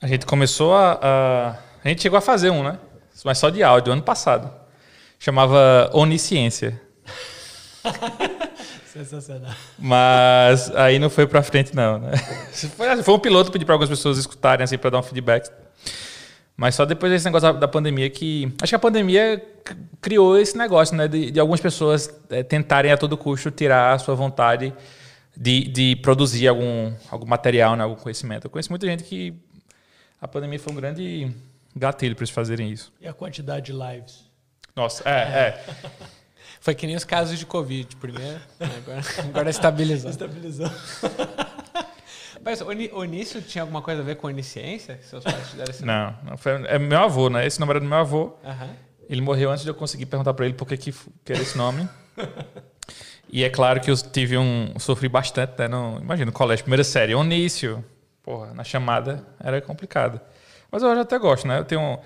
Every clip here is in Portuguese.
A gente começou a, a, a. gente chegou a fazer um, né? Mas só de áudio, ano passado. Chamava Onisciência. Sensacional. Mas aí não foi pra frente, não. Né? Foi, foi um piloto pedir para algumas pessoas escutarem, assim, para dar um feedback. Mas só depois desse negócio da pandemia que. Acho que a pandemia criou esse negócio, né? De, de algumas pessoas é, tentarem a todo custo tirar a sua vontade de, de produzir algum, algum material, né? algum conhecimento. Eu conheço muita gente que a pandemia foi um grande gatilho para eles fazerem isso. E a quantidade de lives? Nossa, é, é. Foi que nem os casos de Covid. Primeiro, agora, agora estabilizou. Estabilizou. Mas o Onício tinha alguma coisa a ver com onisciência? Seus pais deram esse Não, não foi, é meu avô, né? Esse nome era do meu avô. Uhum. Ele morreu antes de eu conseguir perguntar para ele por que, que, que era esse nome. e é claro que eu tive um. Sofri bastante, né? No, imagina, no colégio, primeira série, Onício. Porra, na chamada era complicado. Mas eu já até gosto, né? Eu tenho.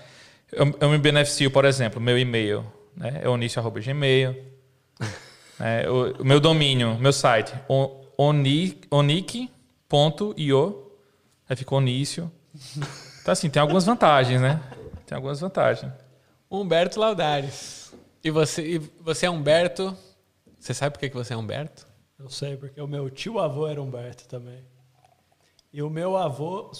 Eu, eu me beneficio, por exemplo, meu e-mail né? é onício.gmail. é, o, o, meu domínio, meu site, onic.io. Aí ficou Onício. Então, assim, tem algumas vantagens, né? Tem algumas vantagens. Humberto Laudares. E você, e você é Humberto. Você sabe por que você é Humberto? Eu sei, porque o meu tio-avô era Humberto também. E o meu avô,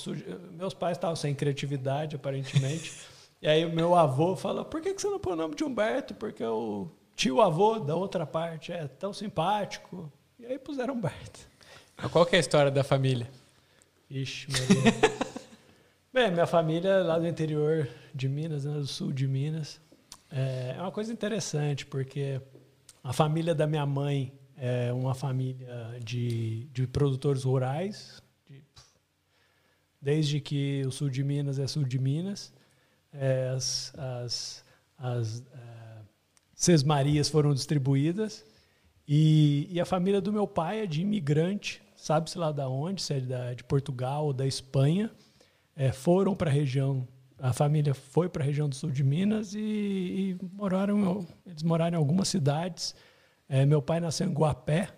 meus pais estavam sem criatividade, aparentemente. e aí o meu avô falou: por que você não põe o nome de Humberto? Porque o tio-avô da outra parte é tão simpático. E aí puseram Humberto. Qual que é a história da família? Ixi, Maria. Bem, minha família é lá do interior de Minas, né, do sul de Minas. É, é uma coisa interessante, porque a família da minha mãe é uma família de, de produtores rurais, desde que o sul de Minas é sul de Minas. É, as, as, as uh, sesmarias foram distribuídas. E, e, a família do meu pai é de imigrante, sabe-se lá da onde, se é da, de Portugal ou da Espanha. É, foram para a região, a família foi para a região do sul de Minas e, e, moraram, eles moraram em algumas cidades. É, meu pai nasceu em Guapé,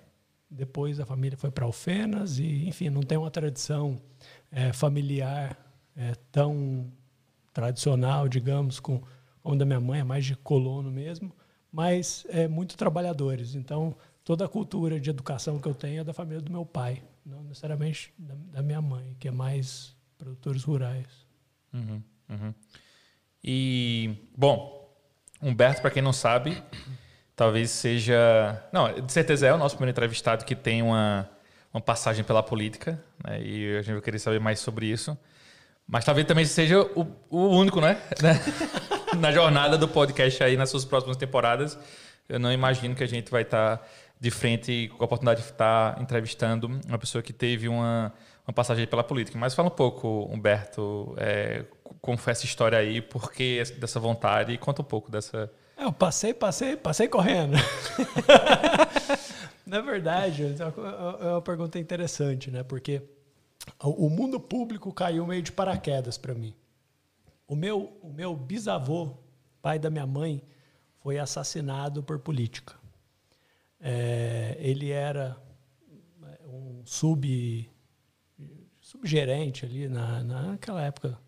depois a família foi para Alfenas e, enfim, não tem uma tradição é, familiar é, tão tradicional, digamos, com como da minha mãe, é mais de colono mesmo, mas é muito trabalhadores. Então, toda a cultura de educação que eu tenho é da família do meu pai, não necessariamente da, da minha mãe, que é mais produtores rurais. Uhum, uhum. E, bom, Humberto, para quem não sabe, talvez seja. Não, de certeza é o nosso primeiro entrevistado que tem uma uma passagem pela política, né? e a gente vai querer saber mais sobre isso. Mas talvez também seja o, o único, né? Na jornada do podcast aí nas suas próximas temporadas. Eu não imagino que a gente vai estar de frente com a oportunidade de estar entrevistando uma pessoa que teve uma, uma passagem pela política. Mas fala um pouco, Humberto, é, como foi essa história aí, por que dessa vontade e conta um pouco dessa. É, eu passei, passei, passei correndo. Na verdade, é uma pergunta interessante, né? Porque o mundo público caiu meio de paraquedas para mim. O meu, o meu bisavô, pai da minha mãe, foi assassinado por política. É, ele era é, um sub subgerente ali na, naquela época.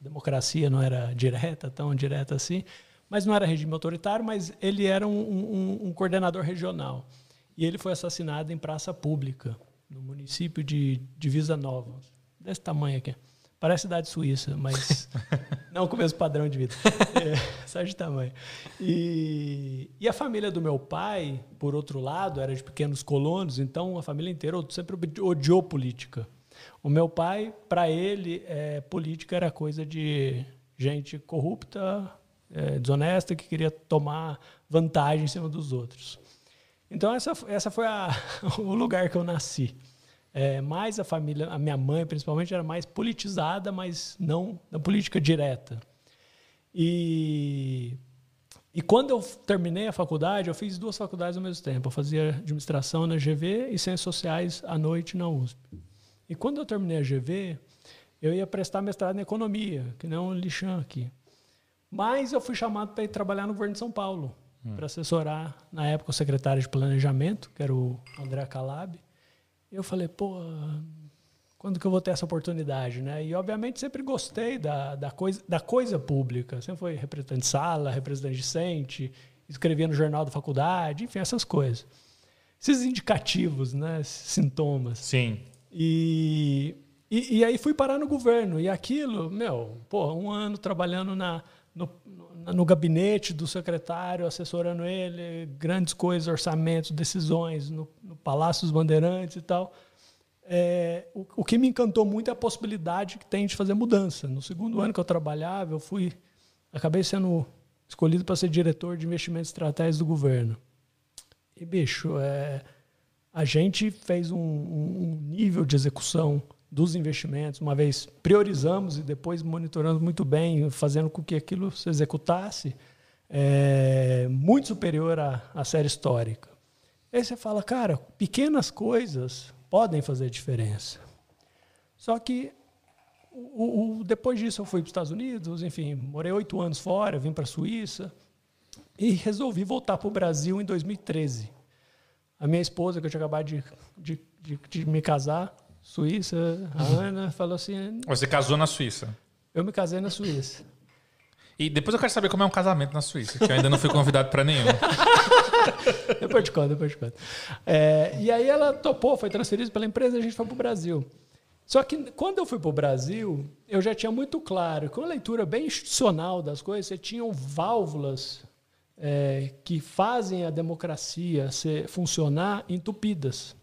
Democracia não era direta, tão direta assim, mas não era regime autoritário, mas ele era um, um, um coordenador regional. E ele foi assassinado em praça pública, no município de Divisa Nova, desse tamanho aqui. Parece cidade suíça, mas não com o mesmo padrão de vida. É, só de tamanho. E, e, a família do meu pai, por outro lado, era de pequenos colonos, então a família inteira sempre odiou política. O meu pai, para ele, é, política era coisa de gente corrupta, é, desonesta, que queria tomar vantagem em cima dos outros. Então essa, essa foi a, o lugar que eu nasci. É, mais a família, a minha mãe principalmente era mais politizada, mas não na política direta. E e quando eu terminei a faculdade, eu fiz duas faculdades ao mesmo tempo. Eu fazia administração na GV e ciências sociais à noite na USP. E quando eu terminei a GV, eu ia prestar mestrado em economia, que não o lixão aqui. Mas eu fui chamado para ir trabalhar no governo de São Paulo hum. para assessorar, na época, o secretário de planejamento, que era o André Calab. Eu falei, pô, quando que eu vou ter essa oportunidade, né? E obviamente sempre gostei da, da, coisa, da coisa pública. Sempre foi representante de sala, representante discente, escrevia no jornal da faculdade, enfim, essas coisas. Esses indicativos, né? Esses sintomas. Sim. E, e, e, aí fui parar no governo. E aquilo, meu, pô, um ano trabalhando na, no, no gabinete do secretário, assessorando ele, grandes coisas, orçamentos, decisões, no, no Palácio dos Bandeirantes e tal é, o, o, que me encantou muito é a possibilidade que tem de fazer mudança. No segundo ano que eu trabalhava, eu fui, acabei sendo escolhido para ser diretor de investimentos estratégicos do governo. E bicho, é, a gente fez um, um, nível de execução dos investimentos, uma vez priorizamos e depois monitoramos muito bem, fazendo com que aquilo se executasse, é, muito superior à, à série histórica. Aí você fala, cara, pequenas coisas podem fazer diferença. Só que o, o, depois disso eu fui para os Estados Unidos, enfim, morei oito anos fora, vim para a Suíça e resolvi voltar para o Brasil em 2013. A minha esposa, que eu tinha acabado de, de, de, de me casar, Suíça, a uhum. Ana, falou assim... Você casou na Suíça? Eu me casei na Suíça. E depois eu quero saber como é um casamento na Suíça, que eu ainda não fui convidado para nenhum. depois de conta, depois de conta. É, e aí ela topou, foi transferida pela empresa e a gente foi para o Brasil. Só que quando eu fui para o Brasil, eu já tinha muito claro, com uma leitura bem institucional das coisas, você tinham válvulas é, que fazem a democracia ser, funcionar entupidas.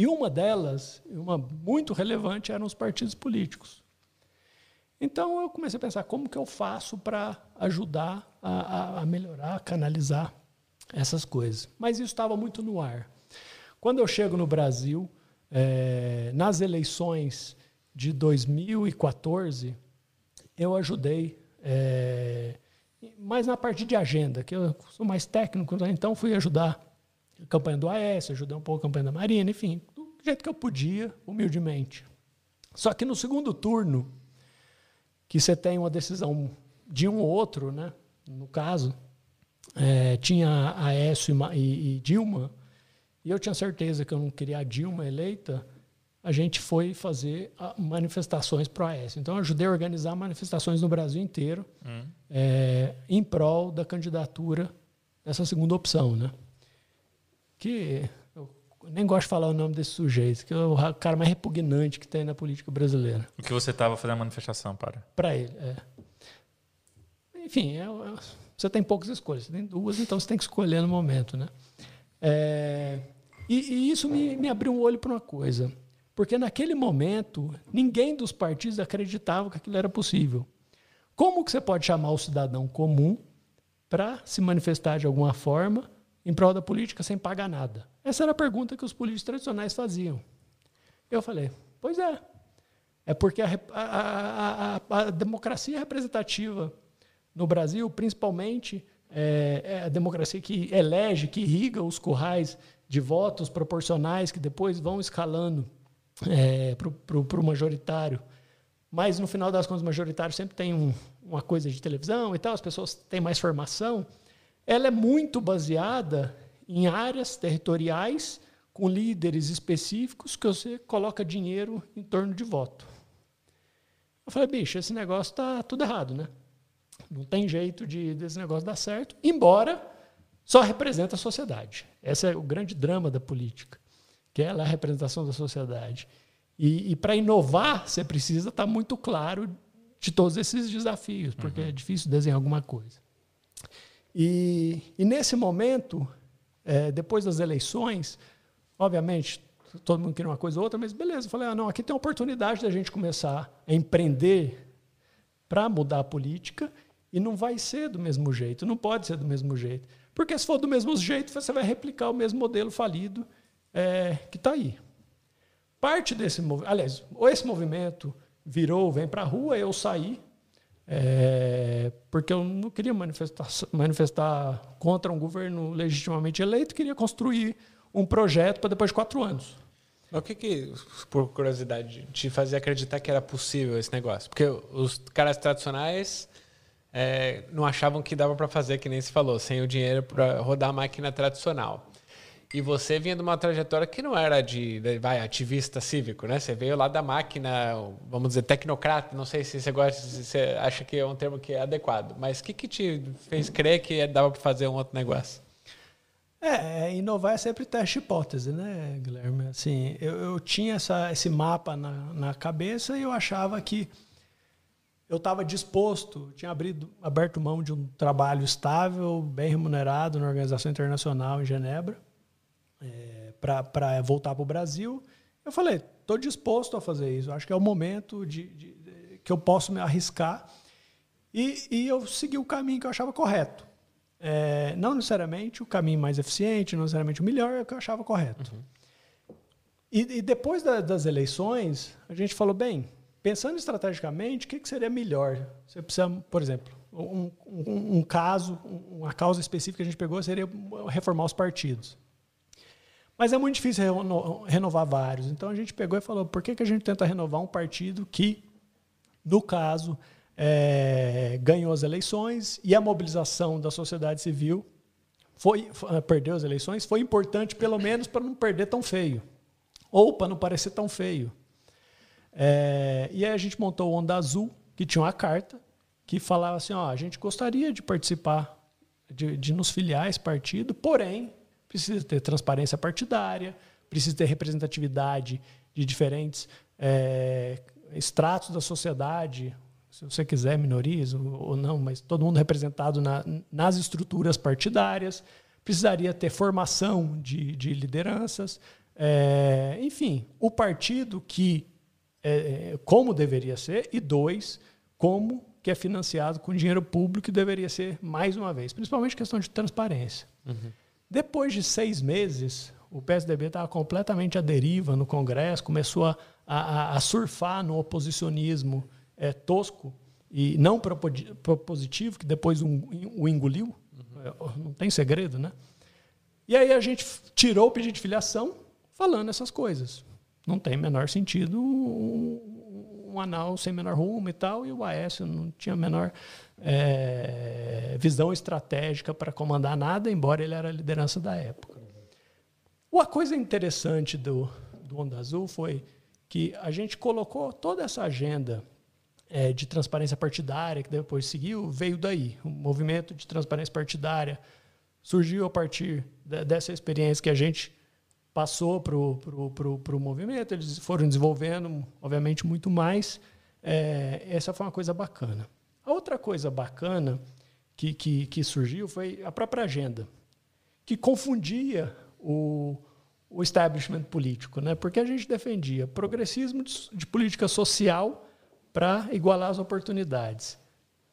E uma delas, uma muito relevante, eram os partidos políticos. Então eu comecei a pensar como que eu faço para ajudar a, a, melhorar, a canalizar essas coisas. Mas isso estava muito no ar. Quando eu chego no Brasil, é, nas eleições de 2014, eu ajudei, é, na parte de agenda, que eu sou mais técnico, né? então fui ajudar a campanha do AS, ajudei um pouco a campanha da Marina, enfim, do jeito que eu podia, humildemente. Só que no segundo turno, que você tem uma decisão de um ou outro, né? no caso, é, tinha Aécio e, e, Dilma, e eu tinha certeza que eu não queria a Dilma eleita, a gente foi fazer manifestações pro Aécio. Então, eu ajudei a organizar manifestações no Brasil inteiro hum. é, em prol da candidatura dessa segunda opção, né? Que nem gosto de falar o nome desse sujeito, que é o cara mais repugnante que tem na política brasileira. O que você estava fazendo a manifestação para? Para ele, é. Enfim, é, é, você tem poucas escolhas, você tem duas, então você tem que escolher no momento, né? É, e, e, isso me, me abriu um olho para uma coisa, porque naquele momento ninguém dos partidos acreditava que aquilo era possível. Como que você pode chamar o cidadão comum para se manifestar de alguma forma em prol da política sem pagar nada? Essa era a pergunta que os políticos tradicionais faziam. Eu falei, pois é. É porque a, a, a, a democracia representativa no Brasil, principalmente, é, é, a democracia que elege, que irriga os currais de votos proporcionais que depois vão escalando é, para o majoritário. Mas, no final das contas, o majoritário sempre tem um, uma coisa de televisão e tal, as pessoas têm mais formação. Ela é muito baseada em áreas territoriais com líderes específicos que você coloca dinheiro em torno de voto. Eu falei, bicho, esse negócio tá tudo errado, né? Não tem jeito de desse negócio dar certo, embora só representa a sociedade. Esse é o grande drama da política, que é a representação da sociedade. E, e para inovar, você precisa estar tá muito claro de todos esses desafios, porque uhum. é difícil desenhar alguma coisa. E, e nesse momento, é, depois das eleições, obviamente, todo mundo queria uma coisa ou outra, mas beleza, eu falei, ah, não, aqui tem a oportunidade da gente começar a empreender para mudar a política e não vai ser do mesmo jeito, não pode ser do mesmo jeito. Porque se for do mesmo jeito, você vai replicar o mesmo modelo falido é, que está aí. Parte desse movimento, aliás, ou esse movimento virou, vem para a rua, eu saí, é, porque eu não queria manifestar, manifestar contra um governo legitimamente eleito, queria construir um projeto para depois de quatro anos. O que, que, por curiosidade, te fazia acreditar que era possível esse negócio? Porque os caras tradicionais é, não achavam que dava para fazer, que nem se falou, sem o dinheiro para rodar a máquina tradicional. E você vinha de uma trajetória que não era de, de vai, ativista cívico, né? Você veio lá da máquina, vamos dizer, tecnocrata. Não sei se você gosta, se você acha que é um termo que é adequado. Mas o que, que te fez crer que dava para fazer um outro negócio? É, é, inovar é sempre teste hipótese, né, Guilherme? Assim, eu, eu tinha essa, esse mapa na, na cabeça e eu achava que eu estava disposto, tinha abrido, aberto mão de um trabalho estável, bem remunerado na Organização Internacional em Genebra, é, para voltar para o Brasil. Eu falei, estou disposto a fazer isso. Acho que é o momento de, de, de que eu posso me arriscar. E, e, eu segui o caminho que eu achava correto. É, não necessariamente o caminho mais eficiente, não necessariamente o melhor, é o que eu achava correto. Uhum. E, e, depois da, das eleições, a gente falou, bem, pensando estrategicamente, o que, que seria melhor? Você precisa, por exemplo, um, um, um caso, uma causa específica que a gente pegou seria reformar os partidos. Mas é muito difícil renovar vários. Então a gente pegou e falou: por que, que a gente tenta renovar um partido que, no caso, é, ganhou as eleições e a mobilização da sociedade civil foi, foi perdeu as eleições foi importante pelo menos para não perder tão feio ou para não parecer tão feio é, e aí a gente montou o Onda Azul que tinha uma carta que falava assim ó a gente gostaria de participar de, de nos filiar a esse partido porém precisa ter transparência partidária precisa ter representatividade de diferentes é, estratos da sociedade se você quiser, minorias ou, não, mas todo mundo representado na, nas estruturas partidárias, precisaria ter formação de, de lideranças. É, enfim, o partido que, é, como deveria ser, e dois, como que é financiado com dinheiro público e deveria ser mais uma vez, principalmente questão de transparência. Uhum. Depois de seis meses, o PSDB estava completamente à deriva no Congresso, começou a, a, a surfar no oposicionismo é, tosco e não propositivo, que depois um, o engoliu, uhum. não tem segredo, né? E aí a gente tirou o pedido de filiação falando essas coisas. Não tem menor sentido um, anal sem menor rumo e tal, e o Aécio não tinha menor é, visão estratégica para comandar nada, embora ele era a liderança da época. Uma coisa interessante do, do Onda Azul foi que a gente colocou toda essa agenda é, de transparência partidária, que depois seguiu, veio daí. O movimento de transparência partidária surgiu a partir de, dessa experiência que a gente passou para o movimento. Eles foram desenvolvendo, obviamente, muito mais. É, essa foi uma coisa bacana. A outra coisa bacana que, que, que surgiu foi a própria agenda, que confundia o, o establishment político, né? porque a gente defendia progressismo de, de política social para igualar as oportunidades.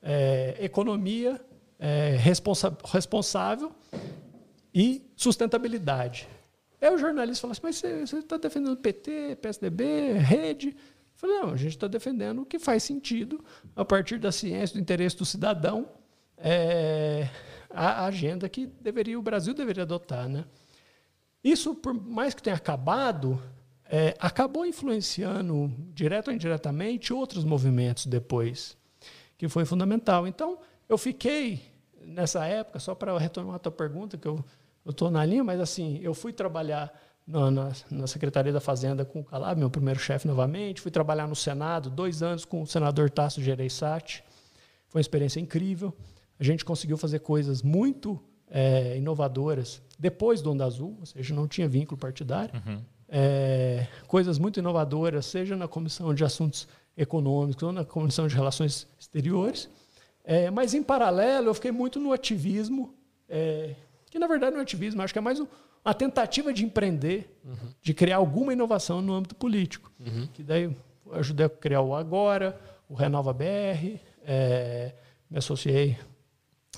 É, economia é, responsa responsável e sustentabilidade. Aí o jornalista fala assim, mas você está defendendo PT, PSDB, rede? Eu falei, não, a gente está defendendo o que faz sentido a partir da ciência, do interesse do cidadão, é, a agenda que deveria o Brasil deveria adotar. Né? Isso, por mais que tenha acabado, é, acabou influenciando, direto ou indiretamente, outros movimentos depois, que foi fundamental. Então, eu fiquei, nessa época, só para retomar a tua pergunta, que eu estou na linha, mas assim, eu fui trabalhar na, na, na, Secretaria da Fazenda com o Calab, meu primeiro chefe novamente, fui trabalhar no Senado, dois anos com o senador Tasso Gereissati, foi uma experiência incrível. A gente conseguiu fazer coisas muito é, inovadoras depois do Onda Azul, ou seja, não tinha vínculo partidário. Uhum é, coisas muito inovadoras, seja na Comissão de Assuntos Econômicos ou na Comissão de Relações Exteriores. É, mas, em paralelo, eu fiquei muito no ativismo, é, que na verdade não é ativismo, acho que é mais um, uma tentativa de empreender, uhum. de criar alguma inovação no âmbito político. Uhum. Que daí eu ajudei a criar o Agora, o Renova BR, é, me associei,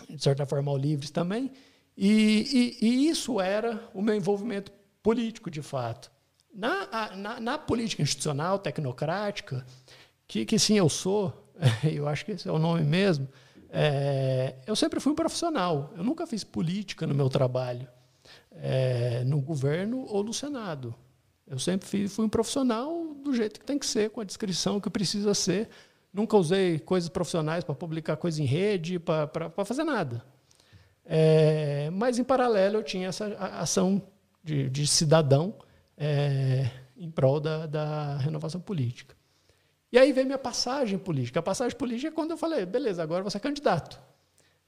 de certa forma, ao Livres também. E, e, e isso era o meu envolvimento político, de fato. Na, na, na, política institucional, tecnocrática, que, que sim eu sou, eu acho que esse é o nome mesmo, é, eu sempre fui um profissional. Eu nunca fiz política no meu trabalho, é, no governo ou no Senado. Eu sempre fui, fui um profissional do jeito que tem que ser, com a descrição que precisa ser. Nunca usei coisas profissionais para publicar coisa em rede, para fazer nada. É, mas, em paralelo, eu tinha essa ação de, de cidadão é, em prol da, da renovação política. E aí veio minha passagem política. A passagem política é quando eu falei, beleza, agora você é candidato.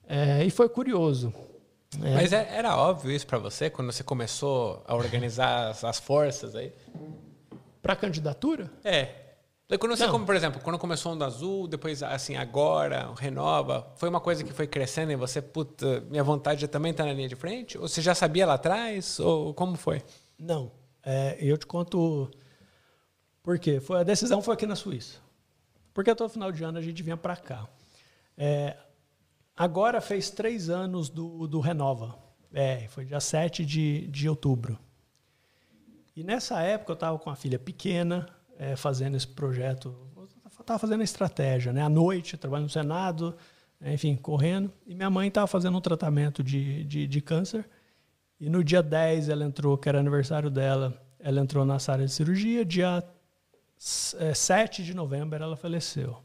É, e foi curioso. É. Mas é, era óbvio isso para você quando você começou a organizar as, as forças aí? Para candidatura? É. Quando você, como, por exemplo, quando começou o Onda Azul, depois, assim, agora, Renova, foi uma coisa que foi crescendo e você, puta, minha vontade também tá na linha de frente? Ou você já sabia lá atrás? Ou como foi? Não. É, eu te conto por quê. Foi, a decisão foi aqui na Suíça. Porque todo final de ano a gente vinha para cá. É, agora fez três anos do, do Renova. É, foi dia 7 de, de outubro. E nessa época eu estava com a filha pequena, é, fazendo esse projeto, estava fazendo a estratégia, né? À noite, trabalhando no Senado, enfim, correndo. E minha mãe estava fazendo um tratamento de, de, de, câncer. E no dia 10 ela entrou, que era aniversário dela, ela entrou na sala de cirurgia. Dia 7 de novembro ela faleceu.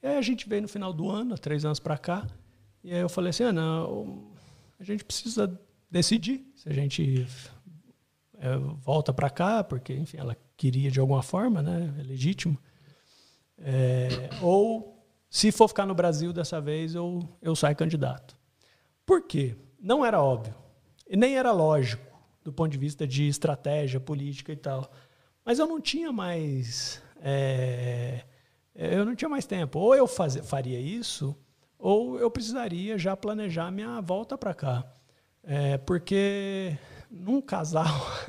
E aí a gente veio no final do ano, há três anos para cá, e aí eu falei assim, Ana, a gente precisa decidir se a gente é, volta para cá, porque, enfim, ela queria de alguma forma, né? É legítimo. É, ou, se for ficar no Brasil dessa vez, eu, eu saio candidato. Por quê? Não era óbvio. E nem era lógico, do ponto de vista de estratégia política e tal. Mas eu não tinha mais. É, eu não tinha mais tempo. Ou eu faz, faria isso, ou eu precisaria já planejar minha volta para cá. É, porque num casal,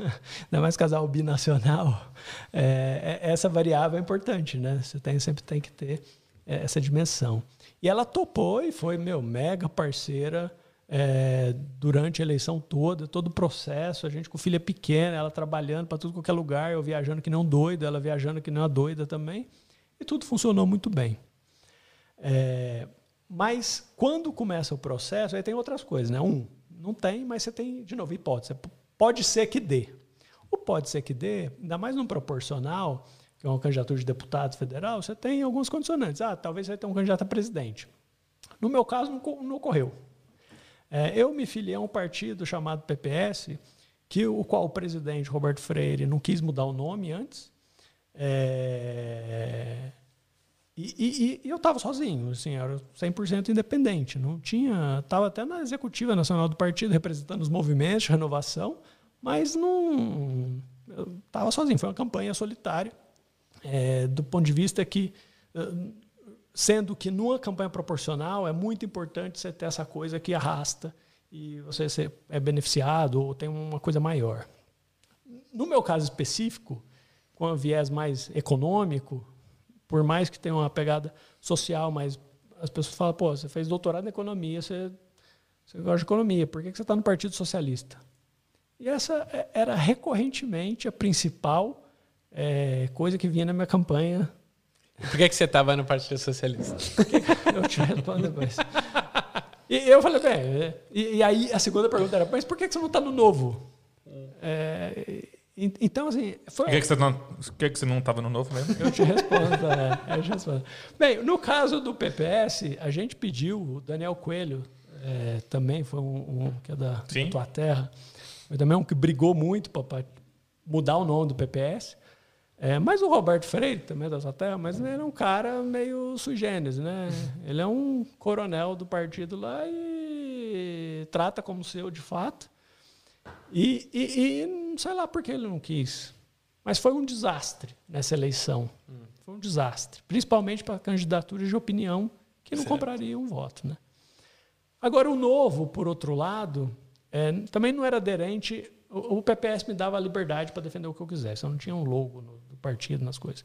ainda mais casal binacional, é, essa variável é importante, né? Você tem, sempre tem que ter essa dimensão. E ela topou e foi, meu, mega parceira é, durante a eleição toda, todo o processo, a gente com filha pequena, ela trabalhando para tudo qualquer lugar, eu viajando que não doida, ela viajando que não é doida também, e tudo funcionou muito bem. É, mas quando começa o processo, aí tem outras coisas, né? Um, não tem, mas você tem, de novo, hipótese. Pode ser que dê. O pode ser que dê, ainda mais num proporcional, que é uma candidatura de deputado federal, você tem alguns condicionantes. Ah, talvez você tenha um candidato a presidente. No meu caso, não, não ocorreu. É, eu me filiei a um partido chamado PPS, que o qual o presidente Roberto Freire não quis mudar o nome antes. É, e, e, e eu estava sozinho, assim, era 100% independente. Não tinha, estava até na executiva nacional do partido representando os movimentos de renovação, mas não estava sozinho. Foi uma campanha solitária, é, do ponto de vista que, sendo que numa campanha proporcional é muito importante você ter essa coisa que arrasta e você é beneficiado ou tem uma coisa maior. No meu caso específico, com um viés mais econômico, por mais que tenha uma pegada social, mas as pessoas falam, pô, você fez doutorado em economia, você, você gosta de economia, por que você está no Partido Socialista? E essa é, era recorrentemente a principal é, coisa que vinha na minha campanha. Por que, que você estava no Partido Socialista? eu te respondo depois. E eu falei, bem, e, e, aí a segunda pergunta era, mas por que, que você não está no novo? É, então, assim. Foi... Por que, que, você não, que, que você não estava no novo mesmo? Eu te respondo, é, eu te respondo. Bem, no caso do PPS, a gente pediu, o Daniel Coelho é, também foi um, um, que é da, da tua terra, foi também um que brigou muito para mudar o nome do PPS. É, mas o Roberto Freire, também é da sua terra, mas ele era um cara meio sui generis, né? Ele é um coronel do partido lá e trata como seu de fato. E, e, e sei lá por que ele não quis. Mas foi um desastre nessa eleição. Hum. Foi um desastre. Principalmente para candidaturas de opinião que não certo. comprariam um voto. Né? Agora, o novo, por outro lado, é, também não era aderente. O, o, PPS me dava a liberdade para defender o que eu quisesse. Eu não tinha um logo no, partido, nas coisas.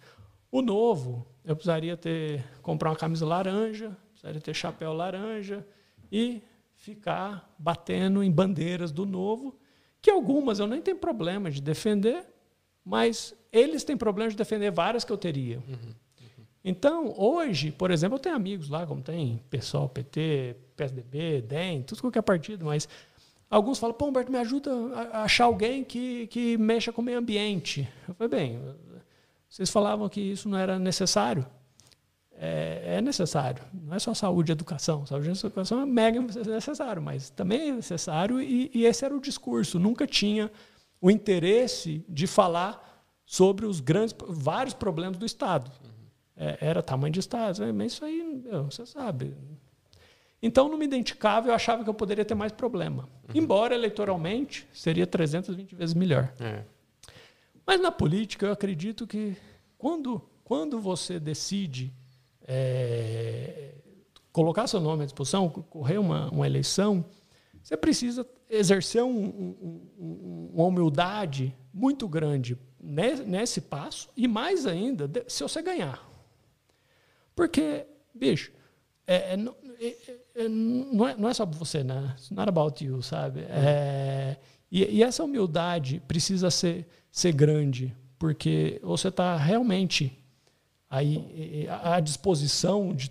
O novo, eu precisaria ter comprar uma camisa laranja, precisaria ter chapéu laranja e ficar batendo em bandeiras do novo que algumas eu nem tenho problema de defender, mas eles têm problema de defender várias que eu teria. Uhum, uhum. Então, hoje, por exemplo, eu tenho amigos lá, como tem PSOL, PT, PSDB, DEM, tudo qualquer partido, mas alguns falam, pô, Humberto, me ajuda a achar alguém que, que mexa com o meio ambiente. Eu falei, bem, vocês falavam que isso não era necessário é, é, necessário. Não é só saúde e educação. Saúde e educação é mega necessário, mas também é necessário e, e esse era o discurso. Nunca tinha o interesse de falar sobre os grandes, vários problemas do Estado. É, era tamanho de Estado, é, mas isso aí, meu, você sabe. Então, não me identificava, eu achava que eu poderia ter mais problema. Uhum. Embora, eleitoralmente, seria 320 vezes melhor. É. Mas na política, eu acredito que quando, quando você decide é, colocar seu nome à disposição, correr uma, uma eleição, você precisa exercer um, um, uma humildade muito grande nesse passo e mais ainda se você ganhar. Porque, bicho, é, é, é, é, não, é, não é só você, né? It's not about you, sabe? É, e, e, essa humildade precisa ser, ser grande, porque você está realmente aí à disposição de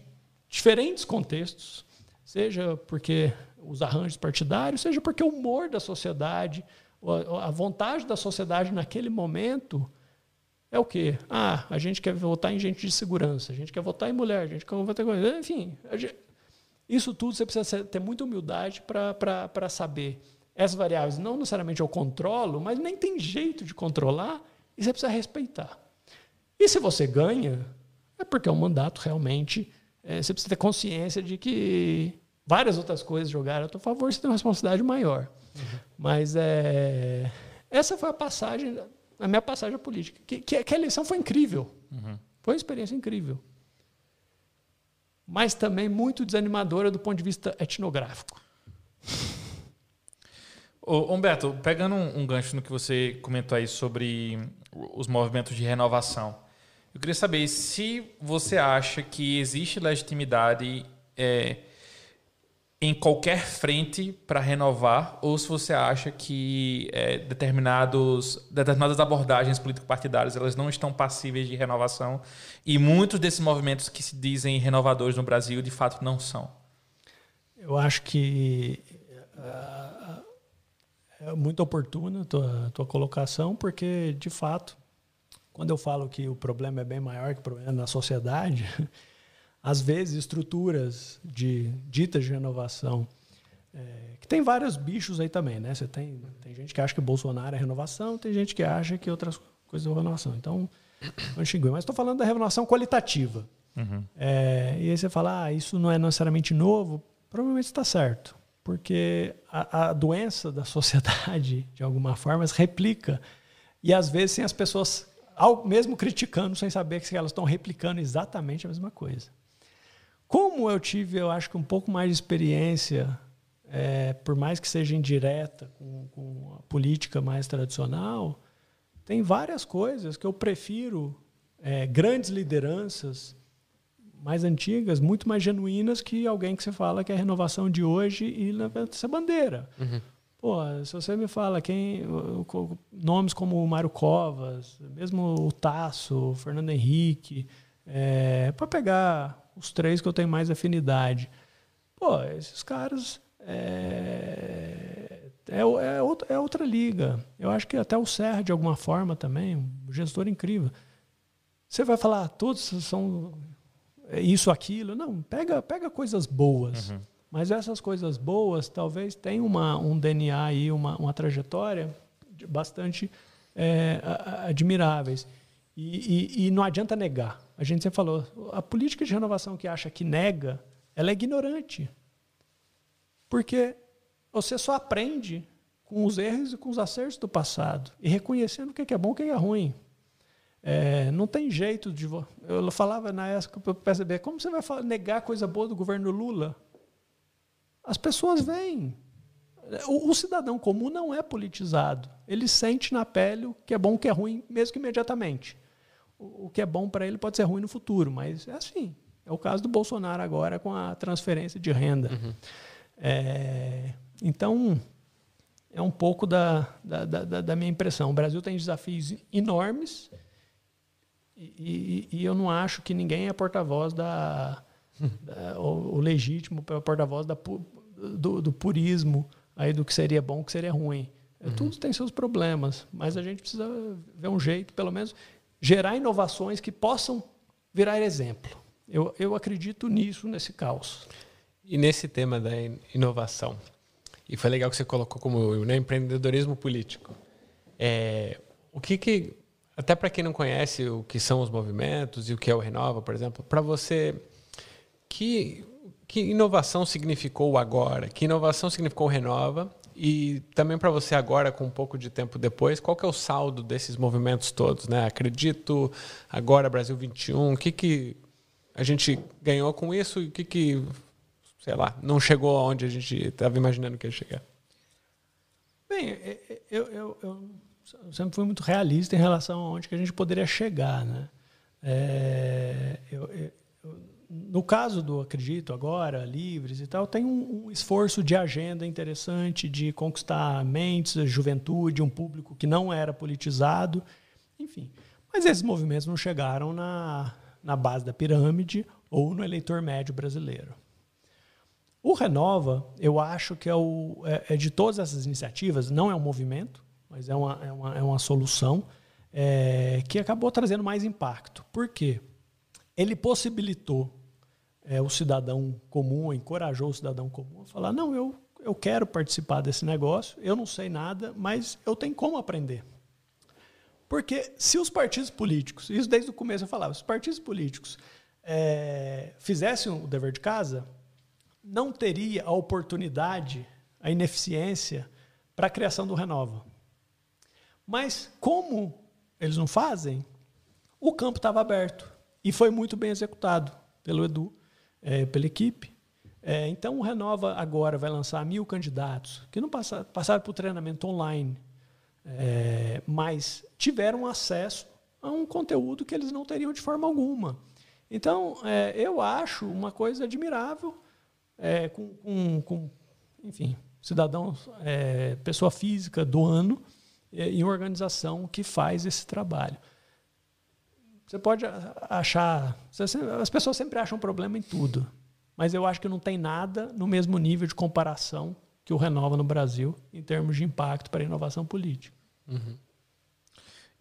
diferentes contextos, seja porque os arranjos partidários, seja porque o humor da sociedade, a vontade da sociedade naquele momento é o quê? Ah, a gente quer votar em gente de segurança, a gente quer votar em mulher, a gente quer votar em... Enfim, gente... isso tudo você precisa ter muita humildade para saber. Essas variáveis não necessariamente eu controlo, mas nem tem jeito de controlar e você precisa respeitar. E se você ganha, é porque é um mandato realmente. É, você precisa ter consciência de que várias outras coisas jogaram a seu favor, você tem uma responsabilidade maior. Uhum. Mas é, essa foi a passagem, a minha passagem política. Que, que, que a eleição foi incrível. Uhum. Foi uma experiência incrível. Mas também muito desanimadora do ponto de vista etnográfico. Ô, Humberto, pegando um, um gancho no que você comentou aí sobre os movimentos de renovação, eu queria saber se você acha que existe legitimidade é, em qualquer frente para renovar, ou se você acha que é, determinados, determinadas abordagens político-partidárias elas não estão passíveis de renovação e muitos desses movimentos que se dizem renovadores no Brasil de fato não são. Eu acho que uh, é muito oportuna a tua, tua colocação, porque de fato, quando eu falo que o problema é bem maior que o problema na sociedade às vezes, estruturas de ditas de renovação, é, que tem vários bichos aí também, né? Você tem, tem gente que acha que Bolsonaro é renovação, tem gente que acha que outras coisas são renovação. Então, não xingue. Mas estou falando da renovação qualitativa. Uhum. É, e aí você fala, ah, isso não é necessariamente novo. Provavelmente está certo. Porque a, a, doença da sociedade, de alguma forma, se replica. E às vezes, sem as pessoas, mesmo criticando, sem saber que elas estão replicando exatamente a mesma coisa. Como eu tive, eu acho que um pouco mais de experiência, é, por mais que seja indireta, com, com, a política mais tradicional, tem várias coisas que eu prefiro é, grandes lideranças mais antigas, muito mais genuínas que alguém que você fala que é a renovação de hoje e levanta essa bandeira. Uhum. Pô, se você me fala quem nomes como o Mário Covas, mesmo o Tasso, o Fernando Henrique, é, para pegar os três que eu tenho mais afinidade. Pô, esses caras é, é, é, outra, é outra liga. Eu acho que até o Serra, de alguma forma, também, um gestor incrível. Você vai falar, todos são isso, aquilo. Não, pega, pega coisas boas. Uhum. Mas essas coisas boas talvez tenham uma, um DNA aí, uma, uma trajetória bastante é, admiráveis. E, e, e, não adianta negar. A gente sempre falou, a política de renovação que acha que nega, ela é ignorante. Porque você só aprende com os erros e com os acertos do passado e reconhecendo o que é bom e o que é ruim. É, não tem jeito de. Eu falava na época para o PSB, como você vai negar coisa boa do governo Lula? As pessoas veem. O, o, cidadão comum não é politizado. Ele sente na pele o que é bom o que é ruim, mesmo que imediatamente o que é bom para ele pode ser ruim no futuro, mas é assim. É o caso do Bolsonaro agora com a transferência de renda. Uhum. É, então, é um pouco da, da, da, da, minha impressão. O Brasil tem desafios enormes e, e, e eu não acho que ninguém é porta-voz da, da o, o, legítimo porta-voz do, do, purismo aí do que seria bom, o que seria ruim. Uhum. Tudo tem seus problemas, mas a gente precisa ver um jeito, pelo menos gerar inovações que possam virar exemplo. Eu, eu acredito nisso, nesse caos. E nesse tema da inovação, e foi legal que você colocou como né, empreendedorismo político. É, o que que até para quem não conhece o que são os movimentos e o que é o Renova, por exemplo, para você que que inovação significou agora? Que inovação significou o Renova? E também para você agora, com um pouco de tempo depois, qual que é o saldo desses movimentos todos? Né? Acredito, agora Brasil 21, o que, que a gente ganhou com isso e o que, que, sei lá, não chegou aonde a gente estava imaginando que ia chegar? Bem, é, é, eu, eu, eu, sempre fui muito realista em relação a onde que a gente poderia chegar. Né? É, eu, no caso do Acredito agora, Livres e tal, tem um, um, esforço de agenda interessante de conquistar mentes, a juventude, um público que não era politizado, enfim. Mas esses movimentos não chegaram na, na base da pirâmide ou no eleitor médio brasileiro. O Renova, eu acho que é, o, é, é de todas essas iniciativas, não é um movimento, mas é uma, é uma, é uma solução é, que acabou trazendo mais impacto. Por quê? Ele possibilitou é, o cidadão comum, encorajou o cidadão comum a falar: não, eu, eu quero participar desse negócio, eu não sei nada, mas eu tenho como aprender. Porque se os partidos políticos, isso desde o começo eu falava, se os partidos políticos é, fizessem o dever de casa, não teria a oportunidade, a ineficiência para a criação do Renova. Mas como eles não fazem, o campo estava aberto e foi muito bem executado pelo Edu é, pela equipe. É, então, o Renova agora vai lançar mil candidatos que não passaram, passaram por treinamento online, é, mas tiveram acesso a um conteúdo que eles não teriam de forma alguma. Então, é, eu acho uma coisa admirável é, com, com, com, enfim, cidadão, é, pessoa física do ano em organização que faz esse trabalho. Você pode achar. As pessoas sempre acham problema em tudo. Mas eu acho que não tem nada no mesmo nível de comparação que o Renova no Brasil em termos de impacto para a inovação política. Uhum.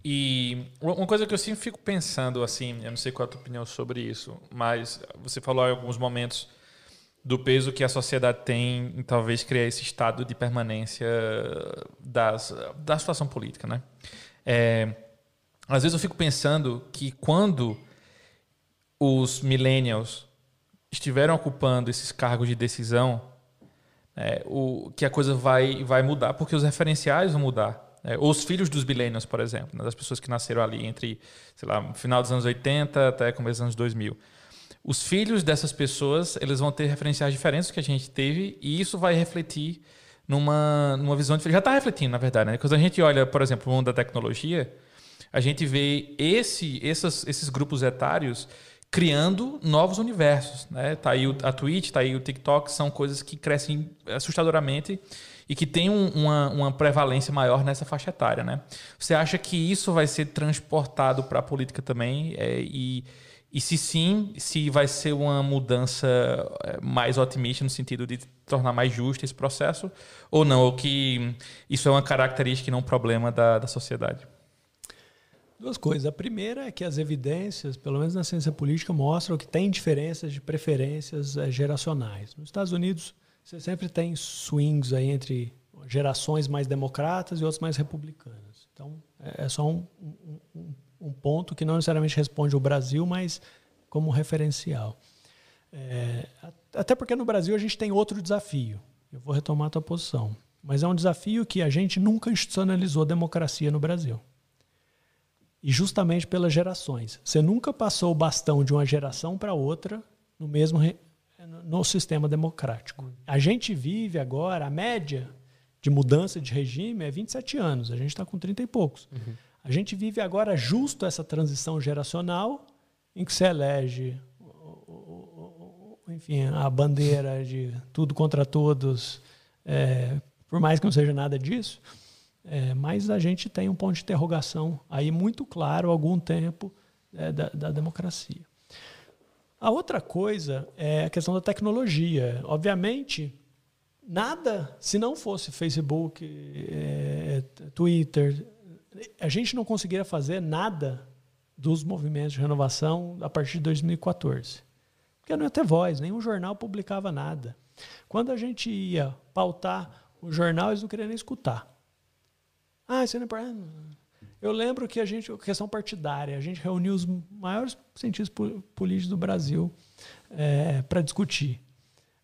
E uma coisa que eu sempre fico pensando, assim, eu não sei qual é a tua opinião sobre isso, mas você falou em alguns momentos do peso que a sociedade tem em talvez criar esse estado de permanência das, da situação política, né? É, às vezes eu fico pensando que quando os millennials estiveram ocupando esses cargos de decisão, é, o, que a coisa vai, vai mudar, porque os referenciais vão mudar. É, os filhos dos millennials, por exemplo, né, das pessoas que nasceram ali entre, sei lá, final dos anos 80 até começo dos anos 2000. Os filhos dessas pessoas, eles vão ter referenciais diferentes do que a gente teve, e isso vai refletir numa, numa visão diferente. Já está refletindo, na verdade, né? Quando a gente olha, por exemplo, o mundo da tecnologia, a gente vê esse, esses, esses grupos etários criando novos universos. Né? Tá aí a Twitch, tá aí o TikTok, são coisas que crescem assustadoramente e que tem um, uma, uma prevalência maior nessa faixa etária. Né? Você acha que isso vai ser transportado para a política também? É, e, e se sim, se vai ser uma mudança é, mais otimista no sentido de tornar mais justo esse processo, ou não? Ou que isso é uma característica e não um problema da, da sociedade? Duas coisas. A primeira é que as evidências, pelo menos na ciência política, mostram que tem diferenças de preferências é, geracionais. Nos Estados Unidos, você sempre tem swings aí entre gerações mais democratas e outras mais republicanas. Então, é, é só um, um, um ponto que não necessariamente responde ao Brasil, mas como referencial. É, até porque no Brasil a gente tem outro desafio. Eu vou retomar a tua posição. Mas é um desafio que a gente nunca institucionalizou democracia no Brasil. E justamente pelas gerações. Você nunca passou o bastão de uma geração para outra no mesmo no sistema democrático. A gente vive agora, a média de mudança de regime é 27 anos. A gente está com 30 e poucos. Uhum. A gente vive agora justo essa transição geracional em que se elege enfim, a bandeira de tudo contra todos, é, por mais que não seja nada disso, é, mas a gente tem um ponto de interrogação aí muito claro há algum tempo é, da, da, democracia. A outra coisa é a questão da tecnologia. Obviamente, nada, se não fosse Facebook, é, Twitter, a gente não conseguiria fazer nada dos movimentos de renovação a partir de 2014. Porque não ia ter voz, nenhum jornal publicava nada. Quando a gente ia pautar o jornal, eles não queriam nem escutar. Ah, isso não é. Eu lembro que a gente, questão partidária, a gente reuniu os maiores cientistas políticos do Brasil é, para discutir.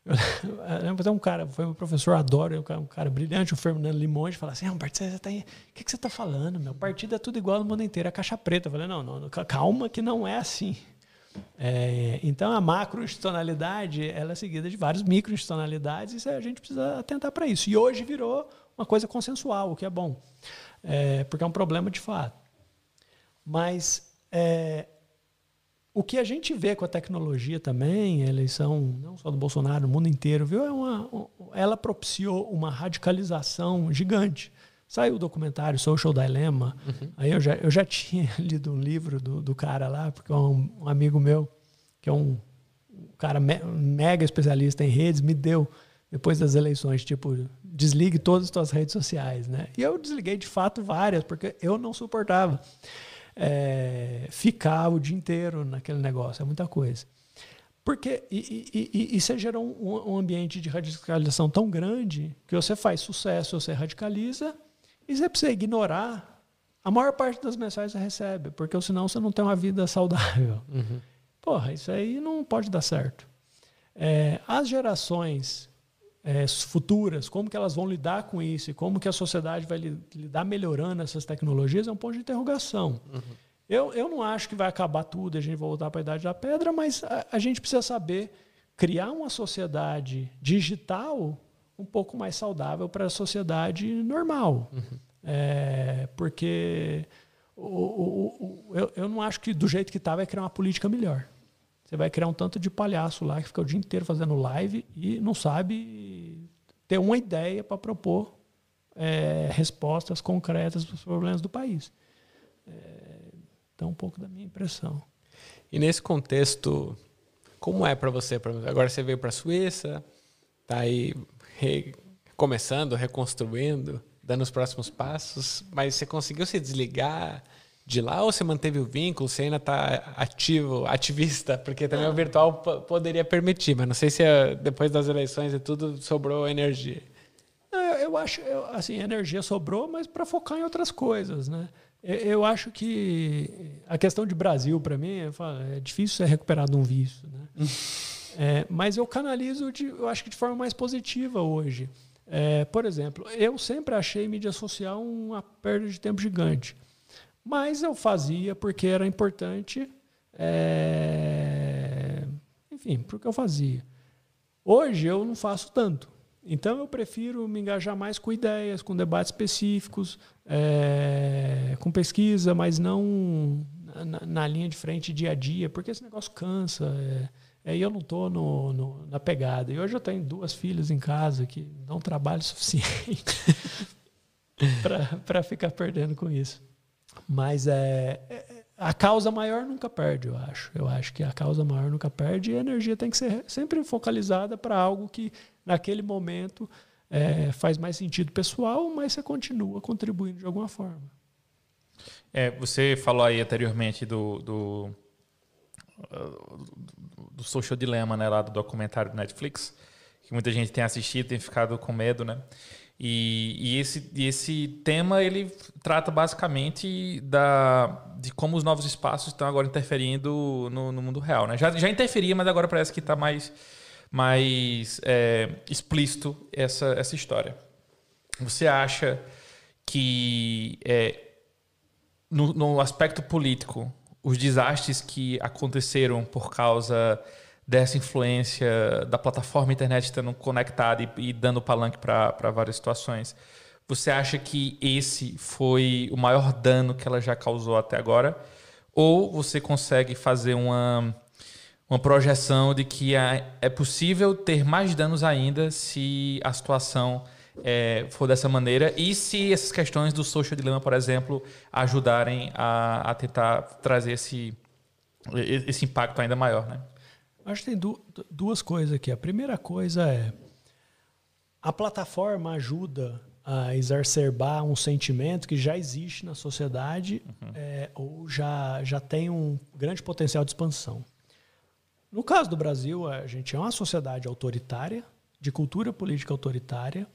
Lembro até um cara, foi um professor, adoro, um cara brilhante, o Fernando Limões, fala assim: ah, você tá o que, que você está falando? Meu partido é tudo igual no mundo inteiro, é caixa preta. Eu falei: não, não, calma, que não é assim. É, então, a macroinstitucionalidade ela é seguida de várias microinstitucionalidades e a gente precisa atentar para isso. E hoje virou uma coisa consensual, o que é bom é, porque é um problema de fato. Mas é, o que a gente vê com a tecnologia também, a eleição não só do Bolsonaro, no mundo inteiro, viu? É uma, ela propiciou uma radicalização gigante. Saiu o documentário Social Dilemma. Uhum. Aí eu já, eu já tinha lido um livro do, do cara lá, porque um, um amigo meu, que é um, um cara me, mega especialista em redes, me deu depois das eleições, tipo, desligue todas as suas redes sociais, né? E eu desliguei de fato várias, porque eu não suportava é, ficar o dia inteiro naquele negócio, é muita coisa. Porque e, e, e, e você gerou um, um, ambiente de radicalização tão grande que você faz sucesso, você radicaliza, e você precisa ignorar a maior parte das mensagens que você recebe, porque senão você não tem uma vida saudável. Uhum. Porra, isso aí não pode dar certo. É, as gerações é, futuras, como que elas vão lidar com isso e como que a sociedade vai lidar melhorando essas tecnologias é um ponto de interrogação. Uhum. Eu, eu não acho que vai acabar tudo e a gente voltar para a idade da pedra, mas a, a, gente precisa saber criar uma sociedade digital um pouco mais saudável para a sociedade normal. Uhum. É, porque o, o, o, eu, eu não acho que do jeito que está vai criar uma política melhor. Você vai criar um tanto de palhaço lá que fica o dia inteiro fazendo live e não sabe ter uma ideia para propor é, respostas concretas para os problemas do país. É, então, um pouco da minha impressão. E nesse contexto, como é para você? Agora você veio para a Suíça, está aí re, começando, reconstruindo, dando os próximos passos, mas você conseguiu se desligar? De lá ou você manteve o vínculo? Você ainda está ativo, ativista? Porque também o virtual poderia permitir, mas não sei se é, depois das eleições e tudo sobrou energia. Eu acho, eu, assim, energia sobrou, mas para focar em outras coisas, né? Eu acho que a questão de Brasil, para mim, é difícil ser recuperado um vício, né? é, mas eu canalizo, de, eu acho que de forma mais positiva hoje. É, por exemplo, eu sempre achei mídia social uma perda de tempo gigante. Mas eu fazia porque era importante, é... enfim, porque eu fazia. Hoje eu não faço tanto. Então eu prefiro me engajar mais com ideias, com debates específicos, é... com pesquisa, mas não na, na, linha de frente dia a dia, porque esse negócio cansa. É... Aí eu não estou na pegada. E hoje eu tenho duas filhas em casa que dão trabalho suficiente para ficar perdendo com isso. Mas é, é, a causa maior nunca perde, eu acho. Eu acho que a causa maior nunca perde e a energia tem que ser sempre focalizada para algo que, naquele momento, é, faz mais sentido pessoal, mas você continua contribuindo de alguma forma. É, você falou aí anteriormente do, do, do Social Dilemma, né, lá do documentário do Netflix, que muita gente tem assistido, tem ficado com medo, né? E, e, esse, e esse tema ele trata basicamente da, de como os novos espaços estão agora interferindo no, no mundo real. Né? Já, já interferia, mas agora parece que está mais, mais é, explícito essa, essa história. Você acha que é, no, no aspecto político, os desastres que aconteceram por causa dessa influência da plataforma internet estando conectada e, e dando palanque para várias situações. Você acha que esse foi o maior dano que ela já causou até agora? Ou você consegue fazer uma, uma projeção de que é possível ter mais danos ainda se a situação é, for dessa maneira e se essas questões do social dilemma, por exemplo, ajudarem a, a tentar trazer esse, esse impacto ainda maior, né? Acho que tem du duas coisas aqui. A primeira coisa é a plataforma ajuda a exacerbar um sentimento que já existe na sociedade uhum. é, ou já, já tem um grande potencial de expansão. No caso do Brasil, a gente é uma sociedade autoritária, de cultura política autoritária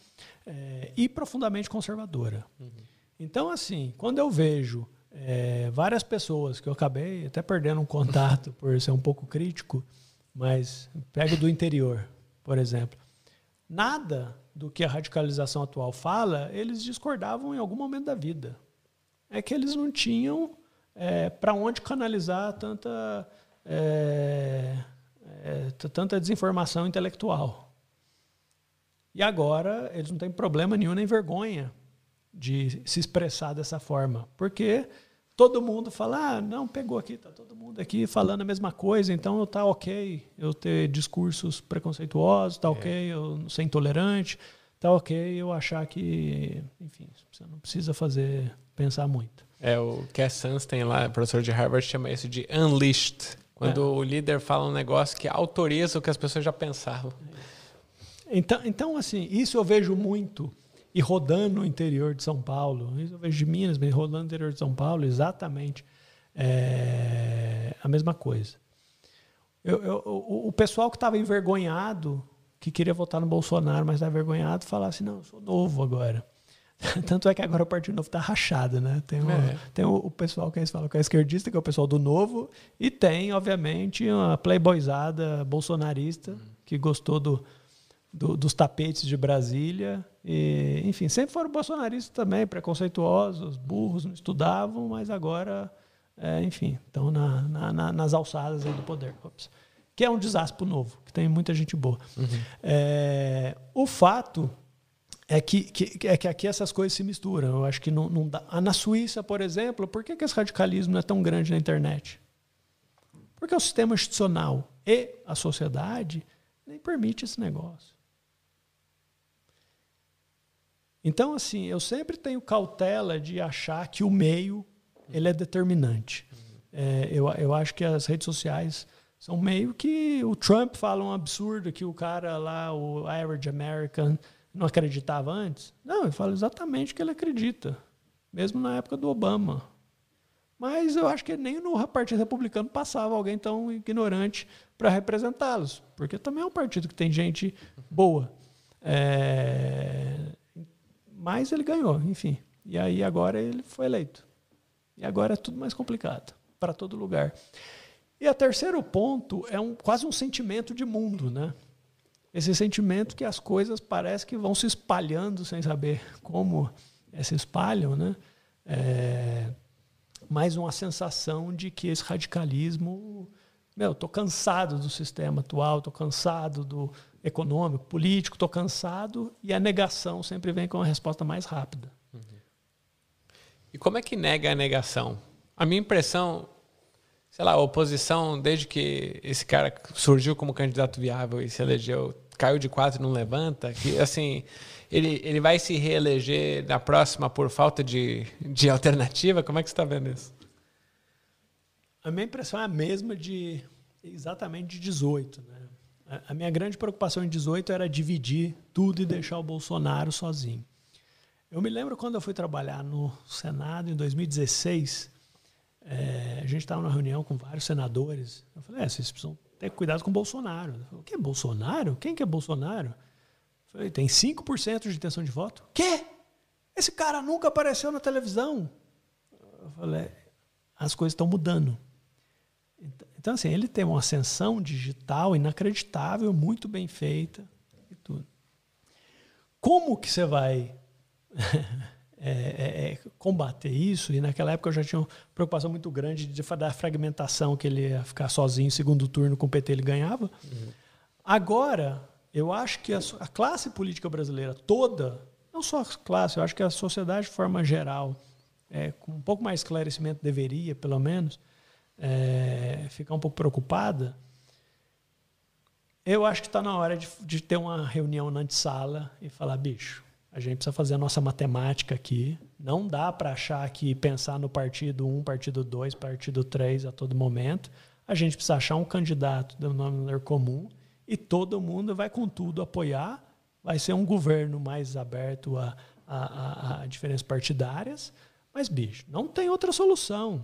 é, e profundamente conservadora. Uhum. Então, assim, quando eu vejo é, várias pessoas que eu acabei até perdendo um contato por ser um pouco crítico, mas pego do interior, por exemplo. Nada do que a radicalização atual fala, eles discordavam em algum momento da vida. É que eles não tinham é, para onde canalizar tanta, é, é, tanta desinformação intelectual. E agora eles não têm problema nenhum nem vergonha de se expressar dessa forma, porque todo mundo fala, ah, não, pegou aqui, tá todo mundo aqui falando a mesma coisa, então tá ok eu ter discursos preconceituosos, tá é. ok eu ser intolerante, tá ok eu achar que, enfim, você não precisa fazer, pensar muito. É, o Cass Sunstein lá, professor de Harvard, chama isso de unleashed, quando é. o líder fala um negócio que autoriza o que as pessoas já pensavam. Então, então, assim, isso eu vejo muito e rodando no interior de São Paulo. Isso eu vejo de Minas, mas rodando no interior de São Paulo, exatamente é, a mesma coisa. Eu, eu, o, o, pessoal que estava envergonhado, que queria votar no Bolsonaro, mas estava envergonhado, falava assim: não, eu sou novo agora. Tanto é que agora o Partido Novo está rachado, né? Tem, o, é. tem o, o, pessoal que eles falam que é esquerdista, que é o pessoal do Novo, e tem, obviamente, uma playboyzada bolsonarista hum. que gostou do, do, dos tapetes de Brasília. E, enfim, sempre foram bolsonaristas também, preconceituosos, burros, não estudavam, mas agora, é, enfim, estão na, na, na, nas alçadas do poder. Ops. Que é um desastre novo, que tem muita gente boa. Uhum. É, o fato é que, que, é que aqui essas coisas se misturam. Eu acho que não, não dá. Ah, na Suíça, por exemplo, por que, que esse radicalismo não é tão grande na internet? Porque o sistema institucional e a sociedade nem permite esse negócio. Então, assim, eu sempre tenho cautela de achar que o meio ele é determinante. É, eu, eu acho que as redes sociais são meio que o Trump fala um absurdo que o cara lá, o average American, não acreditava antes. Não, eu falo exatamente o que ele acredita, mesmo na época do Obama. Mas eu acho que nem no Partido Republicano passava alguém tão ignorante para representá-los, porque também é um partido que tem gente boa. É, mas ele ganhou, enfim. E aí agora ele foi eleito. E agora é tudo mais complicado para todo lugar. E o terceiro ponto é um, quase um sentimento de mundo, né? Esse sentimento que as coisas parecem que vão se espalhando sem saber como se espalham, né? É, mais uma sensação de que esse radicalismo, meu, tô cansado do sistema atual, tô cansado do, econômico, político, estou cansado, e a negação sempre vem com a resposta mais rápida. Uhum. E como é que nega a negação? A minha impressão, sei lá, a oposição, desde que esse cara surgiu como candidato viável e se elegeu, caiu de quatro e não levanta, que assim, ele, ele vai se reeleger na próxima por falta de, de alternativa? Como é que você está vendo isso? A minha impressão é a mesma de exatamente de 18, né? A minha grande preocupação em 18 era dividir tudo e deixar o Bolsonaro sozinho. Eu me lembro quando eu fui trabalhar no Senado em 2016, é, a gente estava numa reunião com vários senadores. Eu falei, é, vocês precisam ter cuidado com o Bolsonaro. Falei, o que é Bolsonaro? Quem que é Bolsonaro? Eu falei, tem 5% de intenção de voto. Quê? Esse cara nunca apareceu na televisão. Eu falei, as coisas estão mudando. Então, assim, ele tem uma ascensão digital inacreditável, muito bem feita e tudo. Como que você vai é, é, é, combater isso? E naquela época eu já tinha uma preocupação muito grande de, da fragmentação, que ele ia ficar sozinho, segundo turno com o PT ele ganhava. Uhum. Agora, eu acho que a, a, classe política brasileira toda, não só a classe, eu acho que a sociedade de forma geral, é, com um pouco mais esclarecimento deveria, pelo menos, é, ficar um pouco preocupada, eu acho que está na hora de, de, ter uma reunião na sala e falar, bicho, a gente precisa fazer a nossa matemática aqui. Não dá para achar que pensar no partido 1, partido 2, partido 3 a todo momento. A gente precisa achar um candidato denominador comum e todo mundo vai, com tudo, apoiar. Vai ser um governo mais aberto a, a, a, a diferenças partidárias. Mas, bicho, não tem outra solução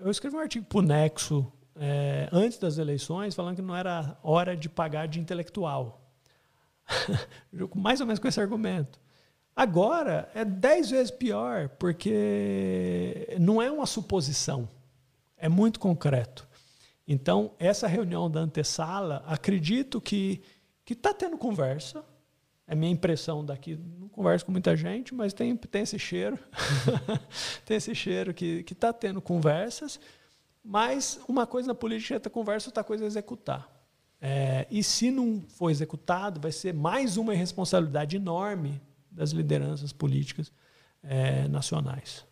eu escrevi um artigo para o Nexo é, antes das eleições, falando que não era hora de pagar de intelectual. Mais ou menos com esse argumento. Agora é dez vezes pior, porque não é uma suposição, é muito concreto. Então, essa reunião da antessala, acredito que está tendo conversa, é minha impressão daqui, não converso com muita gente, mas tem, tem esse cheiro, tem esse cheiro que está tendo conversas, mas uma coisa na política é ter conversa, outra coisa é executar. É, e se não for executado, vai ser mais uma responsabilidade enorme das lideranças políticas é, nacionais.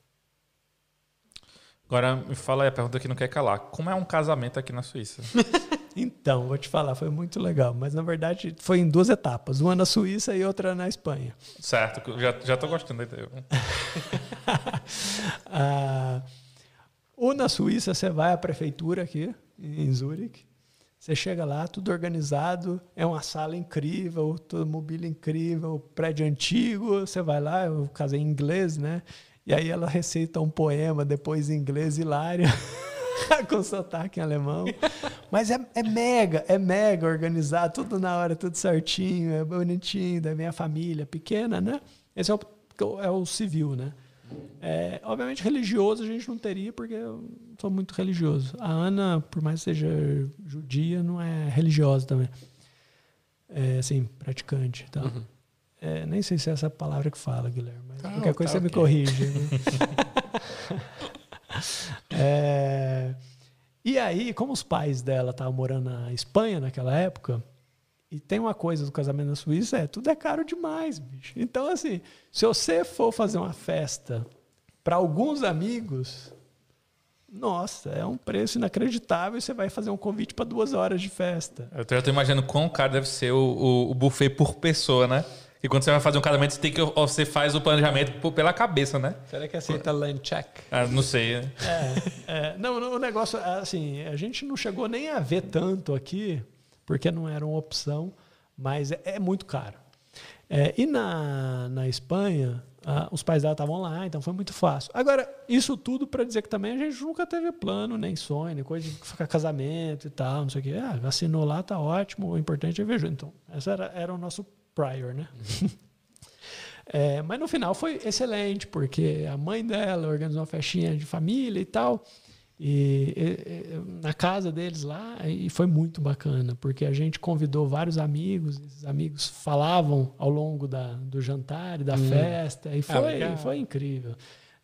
Agora me fala aí a pergunta que não quer calar. Como é um casamento aqui na Suíça? então, vou te falar, foi muito legal. Mas na verdade foi em duas etapas: uma na Suíça e outra na Espanha. Certo, já, já tô gostando da ideia. ah, ou na Suíça você vai à prefeitura aqui, em Zurique. Você chega lá, tudo organizado, é uma sala incrível, todo mobília incrível, prédio antigo. Você vai lá, eu casei em inglês, né? E aí ela receita um poema, depois em inglês hilário, com sotaque em alemão. Mas é, é, mega, é mega organizado, tudo na hora, tudo certinho, é bonitinho, da minha família pequena, né? Esse é o, é o civil, né? É, obviamente, religioso a gente não teria, porque eu sou muito religioso. A Ana, por mais que seja judia, não é religiosa também. É, assim, praticante. Tá? Uhum. É, nem sei se é essa palavra que fala, Guilherme, mas tá, qualquer coisa tá, você okay. me corrige. Né? é, e aí, como os pais dela estavam morando na Espanha naquela época, e tem uma coisa do casamento na Suíça, é tudo é caro demais, bicho. Então, assim, se você for fazer uma festa para alguns amigos, nossa, é um preço inacreditável e você vai fazer um convite para duas horas de festa. Eu já estou imaginando quão caro deve ser o, o, o, buffet por pessoa, né? E quando você vai fazer um casamento, você, tem que, você faz o planejamento pela cabeça, né? Será que aceita land check? Ah, não sei. Né? É, é, não, o negócio, assim, a gente não chegou nem a ver tanto aqui, porque não era uma opção, mas é, é muito caro. É, e na, na Espanha, ah, os pais dela estavam lá, então foi muito fácil. Agora, isso tudo para dizer que também a gente nunca teve plano, nem sonho, nem coisa de ficar casamento e tal, não sei o quê. Ah, assinou lá, tá ótimo, o importante é ver junto. Então, esse era, era o nosso prior, né? é, mas no final foi excelente, porque a mãe dela organizou uma festinha de família e tal. E, e, na casa deles lá, e foi muito bacana, porque a gente convidou vários amigos, esses amigos falavam ao longo da, do jantar e da hum. festa, e ah, foi, ah, foi incrível.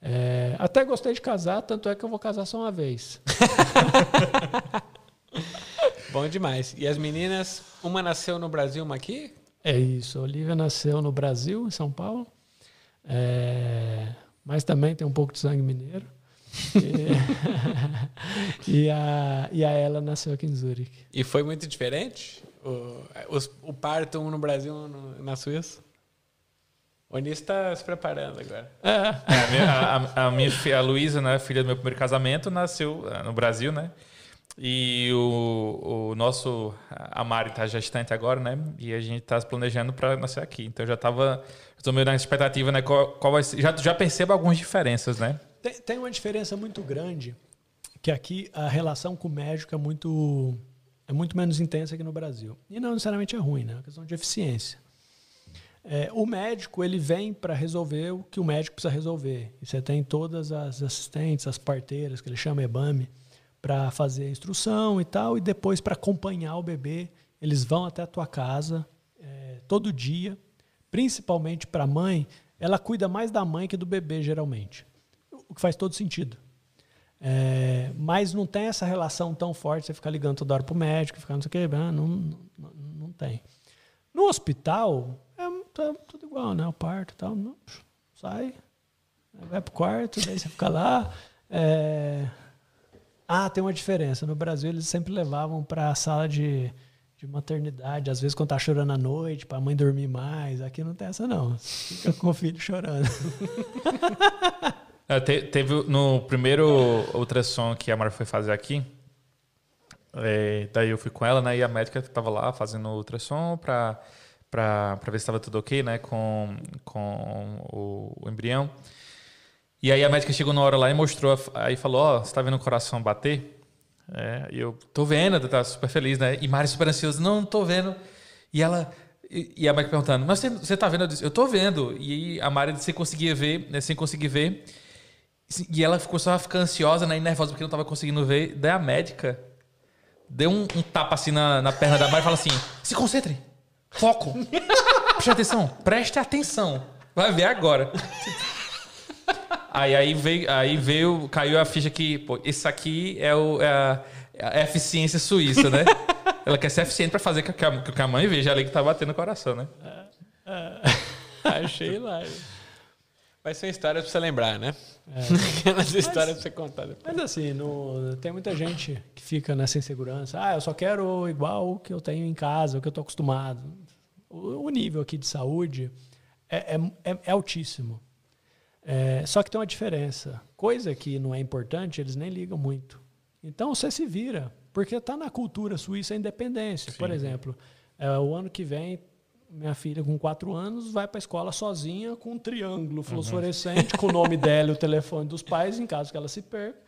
É, até gostei de casar, tanto é que eu vou casar só uma vez. Bom demais. E as meninas, uma nasceu no Brasil, uma aqui? É isso. A Olivia nasceu no Brasil, em São Paulo. É, mas também tem um pouco de sangue mineiro. E, e, a, e a ela nasceu aqui em Zurique. E foi muito diferente? O, os, o parto um no Brasil um no, na Suíça? O Onis está se preparando agora. É. é a, minha, a, a minha filha, a Luísa, né, filha do meu primeiro casamento, nasceu é, no Brasil, né? E o, o nosso, a Mari está gestante agora, né? E a gente se planejando para nascer aqui. Então já estava, estou meio na expectativa, né? Qual, qual vai ser, já, já percebo algumas diferenças, né? Tem, tem uma diferença muito grande, que aqui a relação com o médico é muito, é muito menos intensa que no Brasil. E não necessariamente é ruim, né? É uma questão de eficiência. É, o médico ele vem para resolver o que o médico precisa resolver. E você tem todas as assistentes, as parteiras, que ele chama EBAME, para fazer a instrução e tal, e depois para acompanhar o bebê. Eles vão até a tua casa é, todo dia, principalmente para a mãe. Ela cuida mais da mãe que do bebê, geralmente, o que faz todo sentido. É, mas não tem essa relação tão forte, você ficar ligando toda hora para o médico, ficar não sei o que, não, não, não tem. No hospital, é tá tudo igual, né? O parto e tal, não, sai, vai pro quarto, daí você fica lá. É, ah, tem uma diferença. No Brasil, eles sempre levavam para a sala de, de maternidade, às vezes quando tá chorando à noite, para a mãe dormir mais. Aqui não tem essa, não. Fica com o filho chorando. É, te, teve no primeiro ultrassom que a Mara foi fazer aqui. É, daí eu fui com ela, né? E a médica estava lá fazendo ultrassom para para ver se estava tudo ok, né? Com, com o, o embrião. E aí a médica chegou na hora lá e mostrou, aí falou, ó, oh, você tá vendo o coração bater? É, e eu, tô vendo, tá super feliz, né? E Mari super ansioso, não, não tô vendo. E ela, E, a Mike perguntando, mas você, você tá vendo? Eu disse, eu tô vendo. E a Mari disse, você conseguia ver, né, sem conseguir ver. E ela ficou só ficar ansiosa, né, e nervosa porque não tava conseguindo ver. Daí a médica deu um, um tapa assim na, na perna da Mari e falou assim: se concentre, foco, preste atenção, preste atenção. Vai ver agora. Aí, aí, veio, aí veio, caiu a ficha que, pô, isso aqui é, o, é a, é a eficiência suíça, né? Ela quer ser eficiente pra fazer com que a, que a mãe veja ali que tá batendo o coração, né? Achei lá. Vai ser uma história pra você lembrar, né? É. Aquelas histórias pra você contar depois. Mas assim, no, tem muita gente que fica nessa insegurança. Ah, eu só quero igual o que eu tenho em casa, o que eu tô acostumado. O, o nível aqui de saúde é, é, é, é altíssimo. É, só que tem uma diferença. Coisa que não é importante, eles nem ligam muito. Então você se vira, porque está na cultura suíça a independência. Sim. Por exemplo, é, o ano que vem, minha filha com quatro anos vai para a escola sozinha com um triângulo fluorescente uhum. com o nome dela e o telefone dos pais, em caso que ela se perca.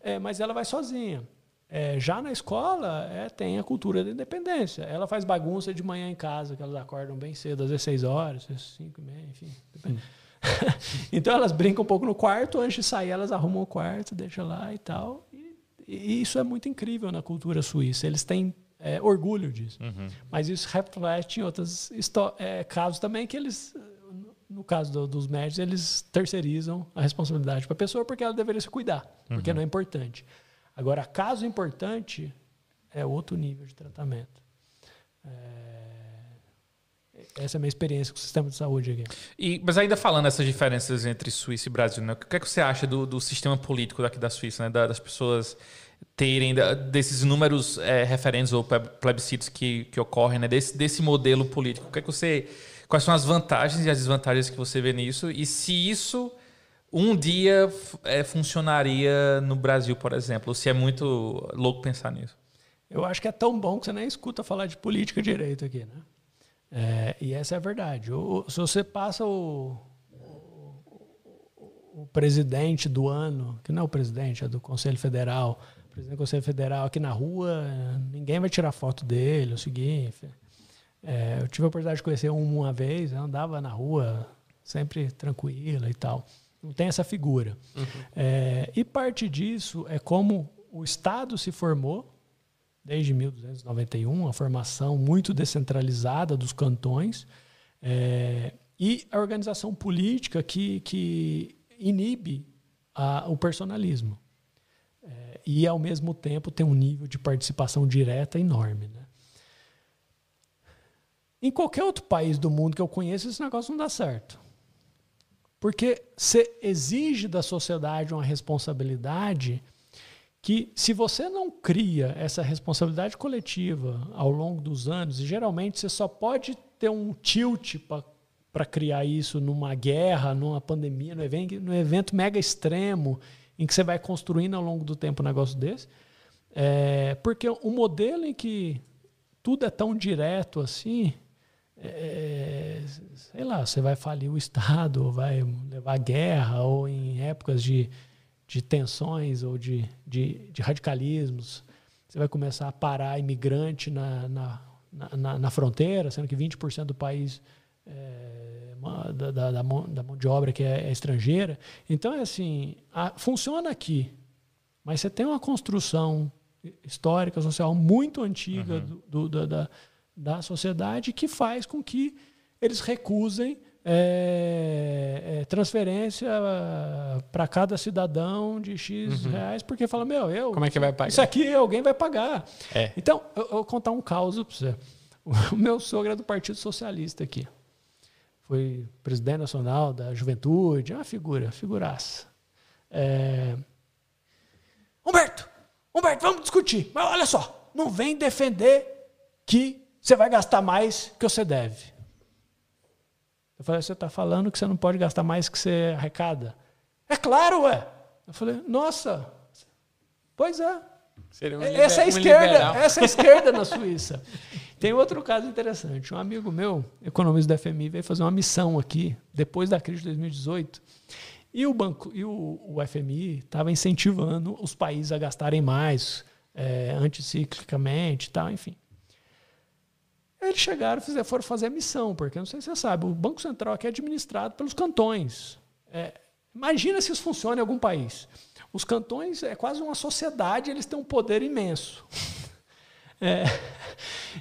É, mas ela vai sozinha. É, já na escola é, tem a cultura da independência. Ela faz bagunça de manhã em casa, que elas acordam bem cedo, às 16 horas, 5 e meia, enfim. Depende. Hum. então elas brincam um pouco no quarto, antes de sair elas arrumam o quarto, deixam lá e tal. E, e isso é muito incrível na cultura suíça. Eles têm é, orgulho disso. Uhum. Mas isso reflete em outros é, casos também que eles, no caso do, dos médicos, eles terceirizam a responsabilidade para a pessoa porque ela deveria se cuidar, porque uhum. não é importante. Agora, caso importante, é outro nível de tratamento. É, essa é a minha experiência com o sistema de saúde aqui. E, mas ainda falando essas diferenças entre Suíça e Brasil, né? o que é que você acha do, do sistema político daqui da Suíça, né? das pessoas terem desses números é, referentes ou plebiscitos que, que ocorrem, né? desse, desse modelo político? O que é que você, quais são as vantagens e as desvantagens que você vê nisso? E se isso um dia é, funcionaria no Brasil, por exemplo? Ou se é muito louco pensar nisso? Eu acho que é tão bom que você nem escuta falar de política direito aqui, né? É, e essa é a verdade. O, se você passa o, o, o, presidente do ano, que não é o presidente, é do Conselho Federal, o presidente do Conselho Federal aqui na rua, ninguém vai tirar foto dele, o seguinte. É, eu tive a oportunidade de conhecer um uma vez, andava na rua sempre tranquila e tal. Não tem essa figura. Uhum. É, e parte disso é como o Estado se formou desde 1291, a formação muito descentralizada dos cantões é, e a organização política que, que inibe a, o personalismo. É, e, ao mesmo tempo, tem um nível de participação direta enorme. Né? Em qualquer outro país do mundo que eu conheço, esse negócio não dá certo. Porque você exige da sociedade uma responsabilidade que se você não cria essa responsabilidade coletiva ao longo dos anos, e geralmente você só pode ter um tilt para criar isso numa guerra, numa pandemia, num evento, num evento mega extremo, em que você vai construindo ao longo do tempo um negócio desse, é, porque o modelo em que tudo é tão direto assim, é, sei lá, você vai falir o Estado, ou vai levar guerra, ou em épocas de de tensões ou de, de, de radicalismos. Você vai começar a parar imigrante na, na, na, na fronteira, sendo que 20% do país é, da, da, da, mão, da, mão, de obra que é, é estrangeira. Então, é assim, a, funciona aqui, mas você tem uma construção histórica, social muito antiga uhum. do, do, da, da sociedade que faz com que eles recusem é, é, transferência para cada cidadão de X uhum. reais, porque fala, meu, eu. Como é que vai pagar? Isso aqui alguém vai pagar. É. Então, eu, eu vou contar um caos para você. O meu sogro é do Partido Socialista aqui. Foi presidente nacional da juventude, é uma figura, figuraça. É... Humberto, Humberto, vamos discutir. Mas olha só, não vem defender que você vai gastar mais que você deve. Eu falei, você está falando que você não pode gastar mais que você arrecada? É claro, ué. Eu falei, nossa, pois é. Um essa é a esquerda, um essa é a esquerda na Suíça. Tem outro caso interessante. Um amigo meu, economista da FMI, veio fazer uma missão aqui, depois da crise de 2018. E o banco e o, o FMI estava incentivando os países a gastarem mais, é, anticiclicamente e tal, enfim. Eles chegaram e foram fazer a missão, porque não sei se você sabe, o Banco Central aqui é administrado pelos cantões. É, imagina se isso funciona em algum país. Os cantões é quase uma sociedade, eles têm um poder imenso. É,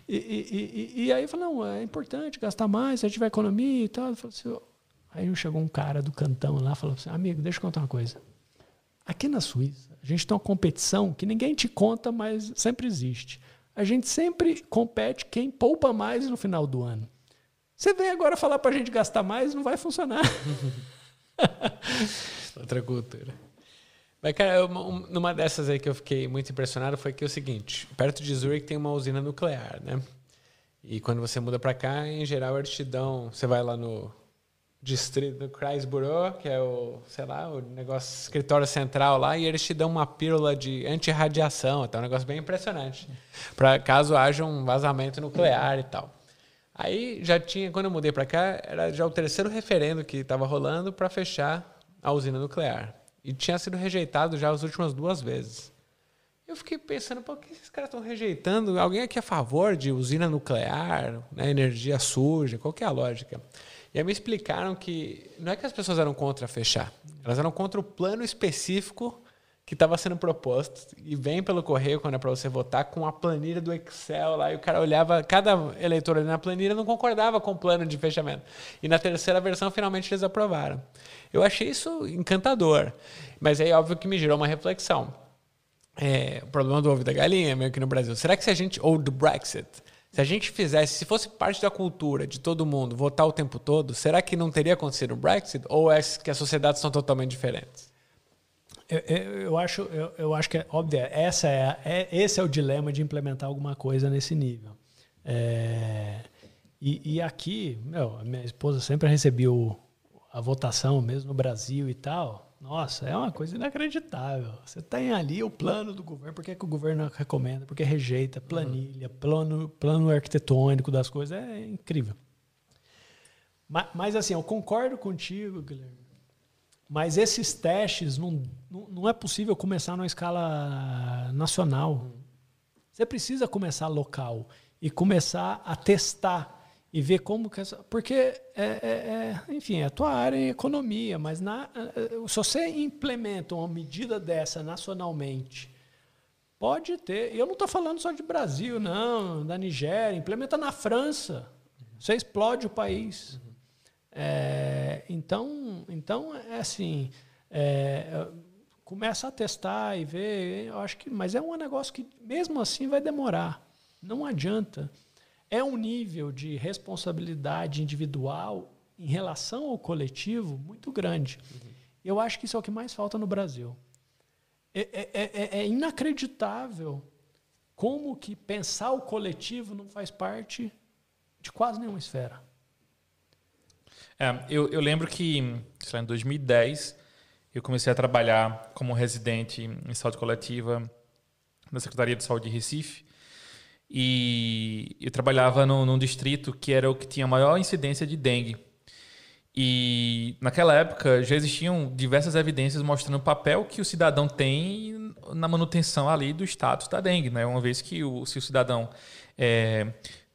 e, e, e, e, aí eu falei, não, é importante gastar mais, a gente vai economia e tal. Assim, aí chegou um cara do cantão lá falou assim, amigo, deixa eu contar uma coisa. Aqui na Suíça, a gente tem uma competição que ninguém te conta, mas sempre existe. A gente sempre compete quem poupa mais no final do ano. Você vem agora falar para a gente gastar mais, não vai funcionar. Outra cultura. Mas, cara, uma, numa dessas aí que eu fiquei muito impressionado foi que é o seguinte: perto de Zurich tem uma usina nuclear, né? E quando você muda para cá, em geral, eles te dão. Você vai lá no distrito do Kreisbüro, que é o, sei lá, o negócio escritório central lá, e eles te dão uma pílula de antirradiação, então é um negócio bem impressionante, para caso haja um vazamento nuclear e tal. Aí já tinha, quando eu mudei para cá, era já o terceiro referendo que estava rolando para fechar a usina nuclear. E tinha sido rejeitado já as últimas duas vezes. Eu fiquei pensando, por que esses caras estão rejeitando? Alguém aqui é a favor de usina nuclear, né, energia suja? Qual que é a lógica? E aí me explicaram que não é que as pessoas eram contra fechar, elas eram contra o plano específico que estava sendo proposto e vem pelo correio quando é para você votar com a planilha do Excel lá e o cara olhava cada eleitor ali na planilha não concordava com o plano de fechamento. E na terceira versão finalmente eles aprovaram. Eu achei isso encantador mas aí óbvio que me gerou uma reflexão. É, o problema do ovo da galinha meio que no Brasil. Será que se a gente ou do Brexit se a gente fizesse, se fosse parte da cultura de todo mundo votar o tempo todo, será que não teria acontecido o Brexit? Ou é que as sociedades são totalmente diferentes? Eu, eu, eu, acho, eu, eu, acho que é óbvio, essa é, é, esse é o dilema de implementar alguma coisa nesse nível. É, e, e, aqui, meu, minha esposa sempre recebeu a votação, mesmo no Brasil e tal. Nossa, é uma coisa inacreditável. Você tem ali o plano do governo, por que, que o governo recomenda, porque rejeita, planilha, plano, plano arquitetônico das coisas, é incrível. Mas, mas assim, eu concordo contigo, Guilherme. Mas esses testes não, não, não é possível começar numa escala nacional. Você precisa começar local e começar a testar e ver como que essa, porque é, é, é, enfim é a tua área em economia mas na, é, é, se você implementa uma medida dessa nacionalmente pode ter eu não estou falando só de Brasil não da Nigéria implementa na França você explode o país é, então, então, é assim, começa a testar e ver, eu acho que, mas é um negócio que mesmo assim vai demorar. Não adianta. É um nível de responsabilidade individual em relação ao coletivo muito grande. Uhum. Eu acho que isso é o que mais falta no Brasil. É, é, é, é inacreditável como que pensar o coletivo não faz parte de quase nenhuma esfera. É, eu, eu lembro que, lá, em 2010, eu comecei a trabalhar como residente em saúde coletiva na Secretaria de Saúde de Recife. E eu trabalhava no, num distrito que era o que tinha maior incidência de dengue. E naquela época já existiam diversas evidências mostrando o papel que o cidadão tem na manutenção ali do status da dengue, né? Uma vez que o, se o cidadão é,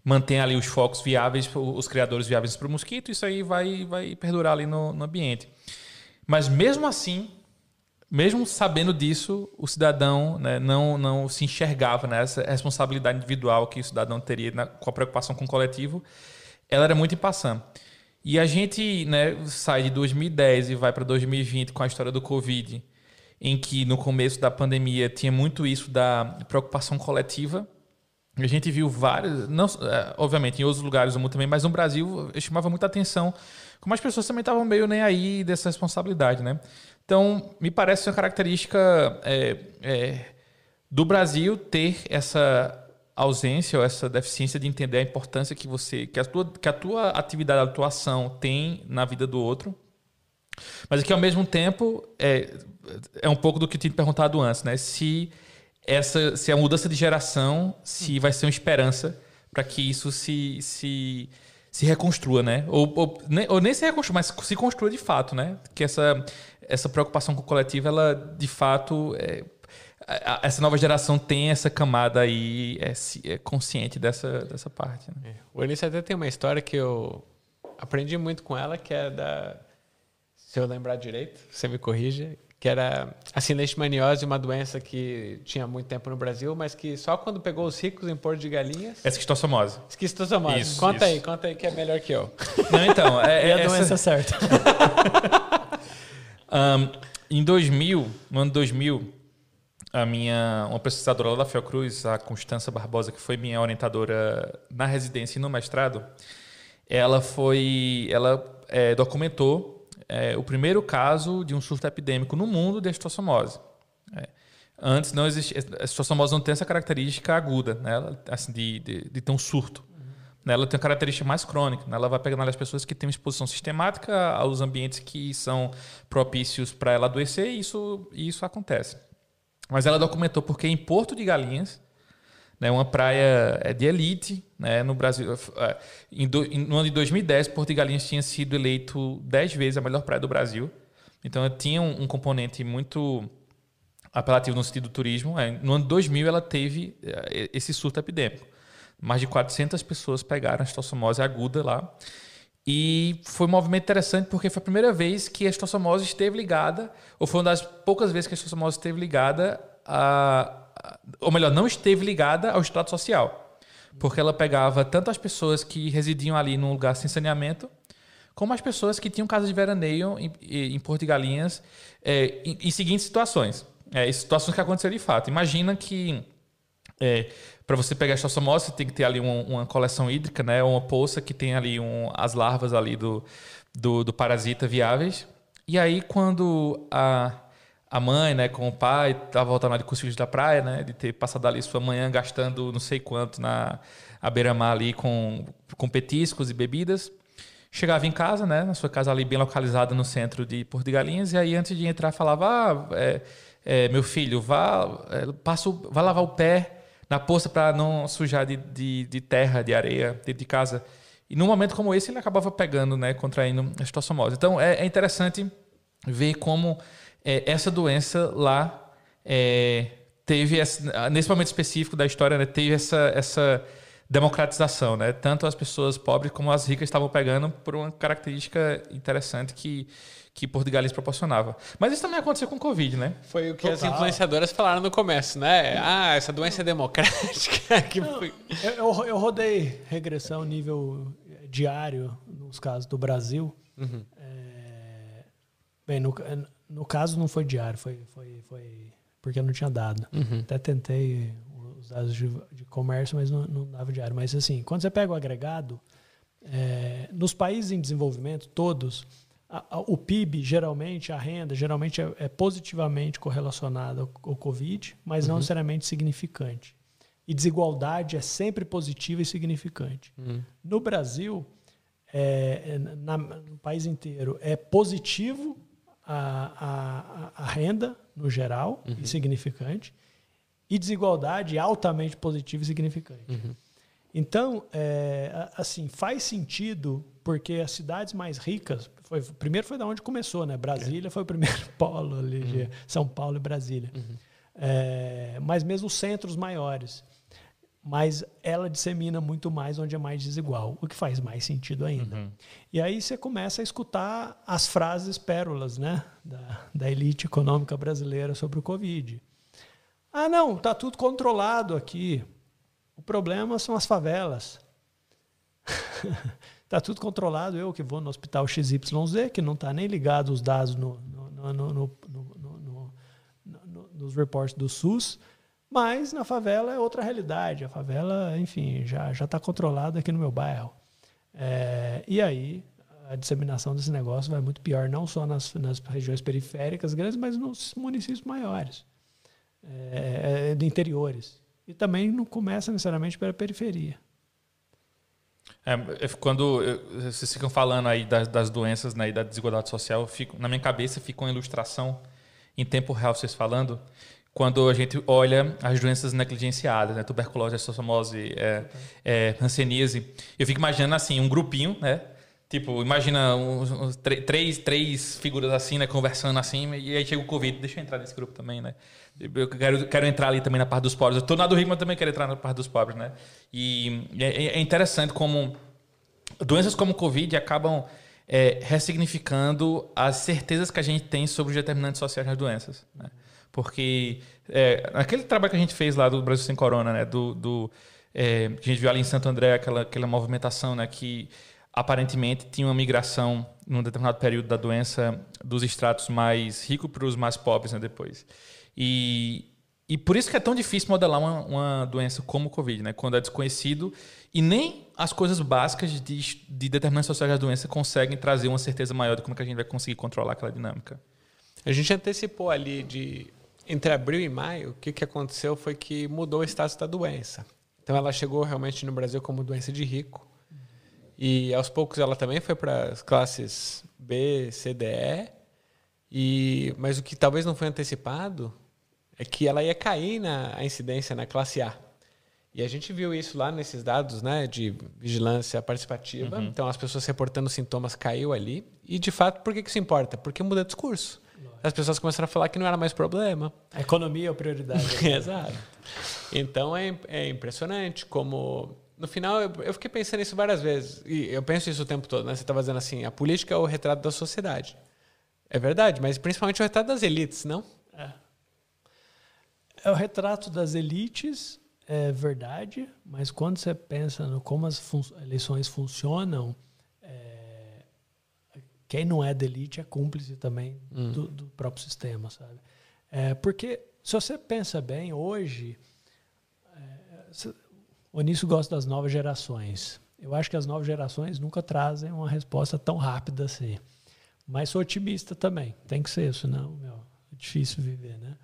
mantém ali os focos viáveis, os criadores viáveis para o mosquito, isso aí vai, vai perdurar ali no, no ambiente. Mas mesmo assim, mesmo sabendo disso, o cidadão né, não, não se enxergava nessa né, responsabilidade individual que o cidadão teria na, com a preocupação com o coletivo, ela era muito impassã. E a gente né, sai de 2010 e vai para 2020 com a história do Covid, em que no começo da pandemia tinha muito isso da preocupação coletiva, a gente viu vários, não, é, obviamente em outros lugares do mundo também, mas no Brasil chamava muita atenção como as pessoas também estavam meio nem aí dessa responsabilidade, né? Então, me parece uma característica é, é, do Brasil ter essa ausência ou essa deficiência de entender a importância que você, que a tua, que a tua atividade, a atuação tem na vida do outro, mas que ao mesmo tempo é, é um pouco do que eu tinha perguntado antes, né? Se essa se a mudança de geração se vai ser uma esperança para que isso se, se, se reconstrua, né? Ou, ou, nem, ou nem se reconstrua, mas se construa de fato, né? Que essa, essa preocupação com o coletivo, ela de fato é, essa nova geração tem essa camada aí, é, é consciente dessa, dessa parte. Né? É. O Eunice até tem uma história que eu aprendi muito com ela, que é da. Se eu lembrar direito, você me corrija, que era a leishmaniose, uma doença que tinha muito tempo no Brasil, mas que só quando pegou os ricos em Porto de Galinhas... É esquistossomose. Esquistossomose. Isso, conta isso. aí, conta aí que é melhor que eu. Não, então... É, é a doença certa. um, em 2000, no ano 2000, a minha uma pesquisadora lá da Fiocruz, a Constança Barbosa, que foi minha orientadora na residência e no mestrado, ela foi... Ela é, documentou é, o primeiro caso de um surto epidêmico no mundo de estossomose. É. Antes não existia. A estossomose não tem essa característica aguda, né? assim, de, de, de ter um surto. Ela tem uma característica mais crônica. Né? Ela vai pegando as pessoas que têm uma exposição sistemática aos ambientes que são propícios para ela adoecer e isso, isso acontece. Mas ela documentou porque em Porto de Galinhas, né, uma praia é, de elite né, no Brasil. É, em do, no ano de 2010, Porto de Galinhas tinha sido eleito 10 vezes a melhor praia do Brasil. Então, tinha um, um componente muito apelativo no sentido do turismo. É, no ano de 2000, ela teve esse surto epidêmico. Mais de 400 pessoas pegaram a estossomose aguda lá. E foi um movimento interessante porque foi a primeira vez que a estossomose esteve ligada, ou foi uma das poucas vezes que a estossomose esteve ligada a, ou melhor, não esteve ligada ao estado social. Porque ela pegava tanto as pessoas que residiam ali num lugar sem saneamento, como as pessoas que tinham casa de veraneio em, em Porto de Galinhas, é, em, em, seguintes situações. É, situações que aconteceram de fato. Imagina que é, para você pegar a estossomose, você tem que ter ali uma, uma coleção hídrica, né? uma poça que tem ali um, as larvas ali do, do, do parasita viáveis. E aí, quando a, a mãe, né, com o pai, tava voltando ali com os filhos da praia, né, de ter passado ali sua manhã gastando não sei quanto na à beira-mar ali com, com petiscos e bebidas. Chegava em casa, né, na sua casa ali bem localizada no centro de Porto de Galinhas, e aí antes de entrar falava, ah, é, é, meu filho, vá, é, passa, vá lavar o pé na poça para não sujar de, de, de, terra, de areia dentro de casa. E num momento como esse ele acabava pegando, né, contraindo a estossomose. Então é, é interessante ver como é, essa doença lá é, teve, nesse momento específico da história, né, teve essa, essa democratização. Né? Tanto as pessoas pobres como as ricas estavam pegando por uma característica interessante que, que Portugal lhes proporcionava. Mas isso também aconteceu com o Covid, né? Foi o que Total. as influenciadoras falaram no começo, né? Ah, essa doença é democrática. que Não, eu, eu rodei regressão nível diário nos casos do Brasil. Uhum. É, bem, no, no caso, não foi diário, foi, foi, foi porque eu não tinha dado. Uhum. Até tentei os dados de, de comércio, mas não, não, dava diário. Mas assim, quando você pega o agregado, é, nos países em desenvolvimento, todos, a, a, o PIB, geralmente, a renda, geralmente é, é positivamente correlacionada ao, ao, Covid, mas uhum. não necessariamente significante. E desigualdade é sempre positiva e significante. Uhum. No Brasil, é, é na, no país inteiro, é positivo a, a, a renda, no geral, uhum. insignificante, e desigualdade altamente positiva e significante. Uhum. Então, é, assim, faz sentido porque as cidades mais ricas, foi, primeiro foi da onde começou, né? Brasília é. foi o primeiro polo ali, uhum. São Paulo e Brasília. Uhum. É, mas mesmo os centros maiores mas ela dissemina muito mais onde é mais desigual, o que faz mais sentido ainda. Uhum. E aí você começa a escutar as frases pérolas né, da, da elite econômica brasileira sobre o Covid. Ah, não, está tudo controlado aqui. O problema são as favelas. Está tudo controlado. Eu que vou no hospital XYZ, que não está nem ligado os dados no, no, no, no, nos reportes do SUS, mas na favela é outra realidade. A favela, enfim, já já está controlada aqui no meu bairro. É, e aí a disseminação desse negócio vai muito pior, não só nas, nas regiões periféricas grandes, mas nos municípios maiores, é, é de interiores. E também não começa necessariamente pela periferia. É, quando vocês ficam falando aí das, das doenças né, e da desigualdade social, fico, na minha cabeça fica uma ilustração em tempo real vocês falando quando a gente olha as doenças negligenciadas, né? tuberculose, estossomose, é, é, hanseníase. Eu fico imaginando assim, um grupinho, né? Tipo, imagina uns, uns três, três figuras assim, né, conversando assim, e aí chega o Covid. Deixa eu entrar nesse grupo também, né? Eu quero, quero entrar ali também na parte dos pobres. Eu tô na do rico, mas também quero entrar na parte dos pobres, né? E é, é interessante como doenças como o Covid acabam é, ressignificando as certezas que a gente tem sobre os determinantes sociais das doenças. Né? Porque é, aquele trabalho que a gente fez lá do Brasil Sem Corona, né? Do, do é, a gente viu ali em Santo André aquela, aquela movimentação, né? Que aparentemente tinha uma migração num determinado período da doença dos estratos mais ricos para os mais pobres né, depois. E, e por isso que é tão difícil modelar uma, uma doença como o Covid, né? Quando é desconhecido e nem as coisas básicas de, de determinantes sociais da doença conseguem trazer uma certeza maior de como é que a gente vai conseguir controlar aquela dinâmica. A gente antecipou ali de entre abril e maio, o que, que aconteceu foi que mudou o status da doença. Então ela chegou realmente no Brasil como doença de rico. E aos poucos ela também foi para as classes B, C, D, E. E, mas o que talvez não foi antecipado é que ela ia cair na incidência na classe A. E a gente viu isso lá nesses dados né, de vigilância participativa. Uhum. Então, as pessoas reportando sintomas caiu ali. E, de fato, por que, isso importa? Porque muda discurso. As pessoas começaram a falar que não era mais problema. A economia é a prioridade. Exato. Então, é, é impressionante como... No final, eu, eu, fiquei pensando nisso várias vezes. E eu penso isso o tempo todo. Né? Você estava dizendo assim, a política é o retrato da sociedade. É verdade, mas principalmente o retrato das elites, não? É. É o retrato das elites é verdade, mas quando você pensa no como as fun eleições funcionam, é, quem não é da elite é cúmplice também hum. do, do, próprio sistema, sabe? É, porque se você pensa bem, hoje, é, o Onísio gosta das novas gerações. Eu acho que as novas gerações nunca trazem uma resposta tão rápida assim. Mas sou otimista também. Tem que ser, senão meu, é difícil viver, né?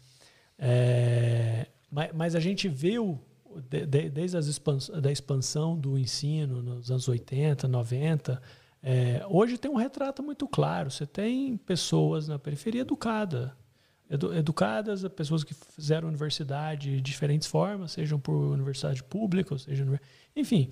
É, mas, mas, a gente viu de, de, desde as expans, da expansão do ensino nos anos 80, 90, é, hoje tem um retrato muito claro. Você tem pessoas na periferia educada, edu, educadas, pessoas que fizeram universidade de diferentes formas, sejam por universidade pública, ou seja, enfim,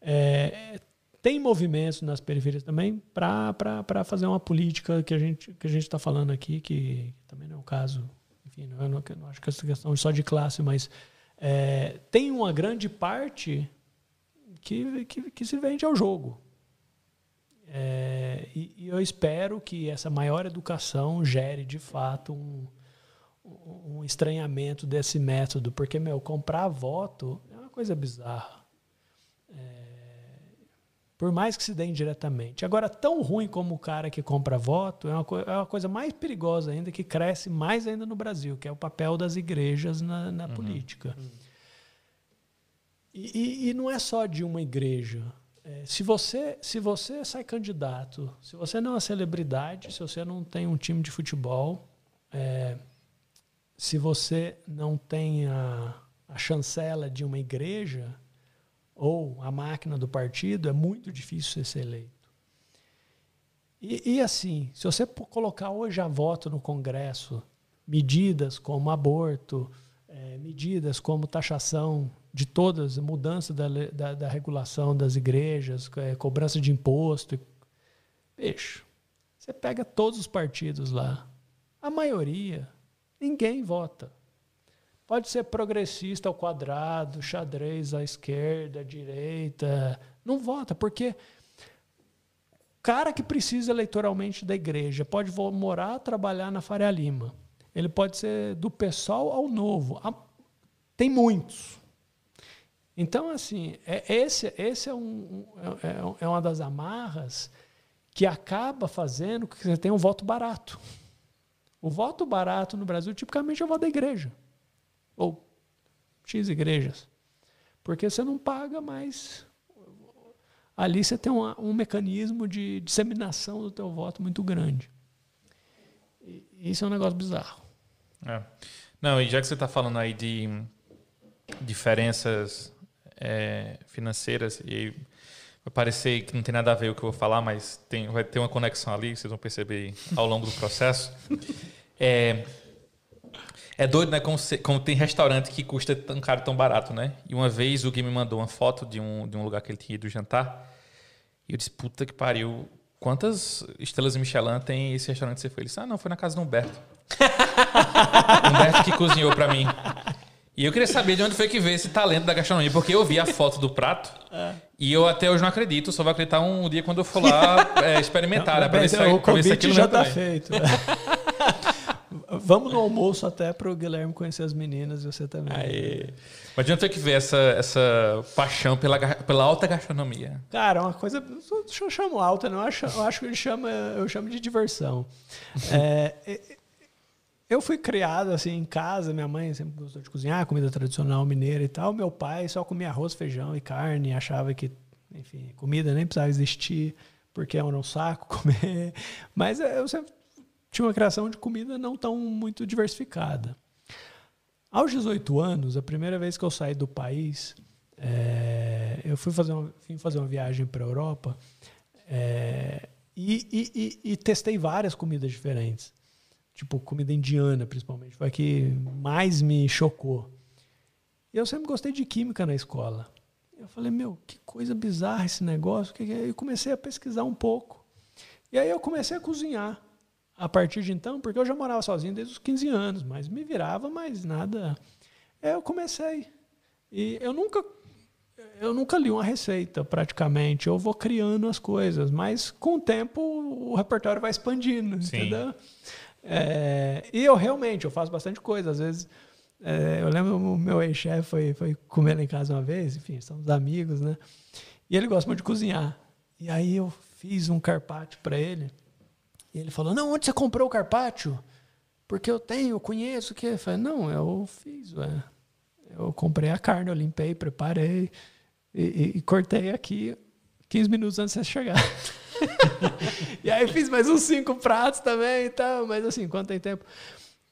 é, tem movimentos nas periferias também para fazer uma política que a gente que a gente está falando aqui, que também não é o caso, enfim, não, eu não, não acho que essa questão só de classe, mas é, tem uma grande parte que, que, que se vende ao jogo. É, e, e, eu espero que essa maior educação gere, de fato, um, um estranhamento desse método, porque, meu, comprar voto é uma coisa bizarra. Por mais que se dê indiretamente. Agora, tão ruim como o cara que compra voto, é uma, é uma coisa mais perigosa ainda, que cresce mais ainda no Brasil, que é o papel das igrejas na, na uhum. política. Uhum. E, e, não é só de uma igreja. É, se, você, se você sai candidato, se você não é uma celebridade, se você não tem um time de futebol, é, se você não tem a, a chancela de uma igreja, ou a máquina do partido, é muito difícil você ser eleito. E, e, assim, se você colocar hoje a voto no Congresso medidas como aborto, é, medidas como taxação de todas, mudança da, da, da regulação das igrejas, é, cobrança de imposto, bicho, você pega todos os partidos lá, a maioria, ninguém vota. Pode ser progressista ao quadrado, xadrez à esquerda, à direita. Não vota, porque o cara que precisa eleitoralmente da igreja pode morar, trabalhar na Faria Lima. Ele pode ser do pessoal ao novo. Tem muitos. Então, assim, é, esse, esse é, um, é, é uma das amarras que acaba fazendo que você tenha um voto barato. O voto barato no Brasil, tipicamente, é o voto da igreja ou X igrejas. Porque você não paga mais. Ali você tem uma, um mecanismo de disseminação do teu voto muito grande. E isso é um negócio bizarro. É. Não, e já que você está falando aí de diferenças é, financeiras, e vai parecer que não tem nada a ver o que eu vou falar, mas tem, vai ter uma conexão ali, vocês vão perceber ao longo do processo. É, é doido, né? Como, se, como, tem restaurante que custa tão caro, tão barato, né? E uma vez o Gui me mandou uma foto de um, de um lugar que ele tinha ido jantar. E eu disse, puta que pariu, quantas estrelas Michelin tem esse restaurante que você foi? Ele disse, ah, não, foi na casa do Humberto. Humberto que cozinhou pra mim. E eu queria saber de onde foi que veio esse talento da gastronomia, porque eu vi a foto do prato e eu até hoje não acredito, só vou acreditar um dia quando eu for lá é, experimentar, né, pra ver se, o pra ver se aquilo já tá também. feito. Vamos no almoço até para o Guilherme conhecer as meninas e você também. Aí. Mas de onde foi que veio essa, essa paixão pela, pela alta gastronomia? Cara, uma coisa. Eu chamo alta, não? Eu acho, eu acho que ele chama, eu chamo de diversão. É, é, eu fui criado assim em casa, minha mãe sempre gostou de cozinhar, comida tradicional mineira e tal. Meu pai só comia arroz, feijão e carne, achava que, enfim, comida nem precisava existir, porque era um saco comer. Mas eu sempre tinha uma criação de comida não tão muito diversificada. Aos 18 anos, a primeira vez que eu saí do país, é, eu fui fazer uma, vim fazer uma viagem para a Europa é, e, e- e- e testei várias comidas diferentes. Tipo, comida indiana, principalmente. Foi a que mais me chocou. E eu sempre gostei de química na escola. Eu falei, meu, que coisa bizarra esse negócio. que que é? E comecei a pesquisar um pouco. E aí eu comecei a cozinhar a partir de então, porque eu já morava sozinho desde os 15 anos, mas me virava, mas nada. Eu comecei. E eu nunca eu nunca li uma receita, praticamente. Eu vou criando as coisas, mas com o tempo o repertório vai expandindo, Sim. entendeu? É, e eu realmente, eu faço bastante coisa. Às vezes, é, eu lembro o meu ex-chefe foi, foi comer lá em casa uma vez, enfim, somos amigos, né? E ele gosta muito de cozinhar. E aí eu fiz um carpaccio para ele. E ele falou, não, onde você comprou o carpaccio? Porque eu tenho, eu conheço o que. Eu falei, não, eu fiz, ué. Eu comprei a carne, eu limpei, preparei e, e- e cortei aqui 15 minutos antes de você chegar. e aí fiz mais uns cinco pratos também e tal, mas assim, quanto tem tempo.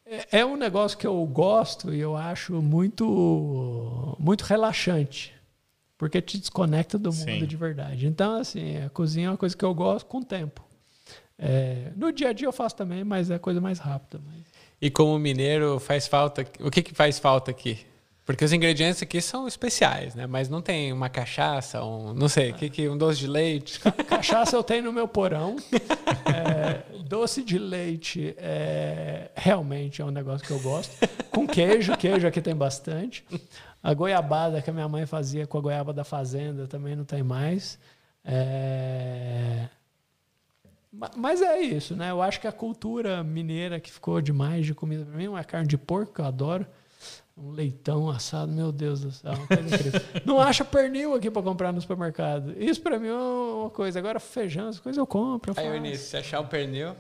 É, é um negócio que eu gosto e eu acho muito, muito relaxante. Porque te desconecta do mundo Sim. de verdade. Então, assim, a cozinha é uma coisa que eu gosto com o tempo. É, no dia a dia eu faço também, mas é coisa mais rápida. mas- E como mineiro, faz falta. O que, que faz falta aqui? Porque os ingredientes aqui são especiais, né? Mas não tem uma cachaça, um, não sei, que, que, um doce de leite. Cachaça eu tenho no meu porão. É, doce de leite é, realmente é um negócio que eu gosto. Com queijo, queijo aqui tem bastante. A goiabada que a minha mãe fazia com a goiaba da fazenda também não tem mais. É, ma- Mas é isso, né? Eu acho que a cultura mineira que ficou demais de comida para mim, uma carne de porco que eu adoro. Um leitão assado, meu Deus do céu, uma coisa incrível. Não acha pernil aqui para comprar no supermercado. Isso para mim é uma coisa. Agora feijão, as coisas eu compro. Eu Aí, faço. Eunice, se achar o pernil.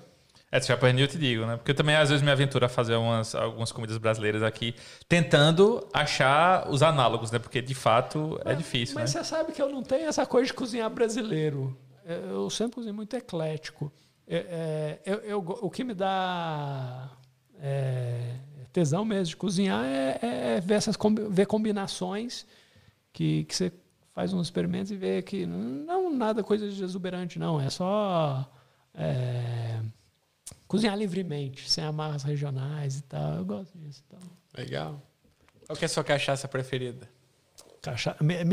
É, se já pernil, eu te digo, né? Porque eu também às vezes me aventuro a fazer umas, algumas comidas brasileiras aqui, tentando achar os análogos, né? Porque de fato é difícil, Mas né? você sabe que eu não tenho essa coisa de cozinhar brasileiro. É, Eu sempre cozinho muito eclético. É, é, eu- eu o que me dá é, tesão mesmo de cozinhar é, é ver essas ver combinações que, que você faz uns experimentos e vê que não nada coisa de exuberante, não. É só é, cozinhar livremente, sem amarras regionais e tal. Eu gosto disso. Então. Legal. Qual que é a sua cachaça preferida? Cacha... mi-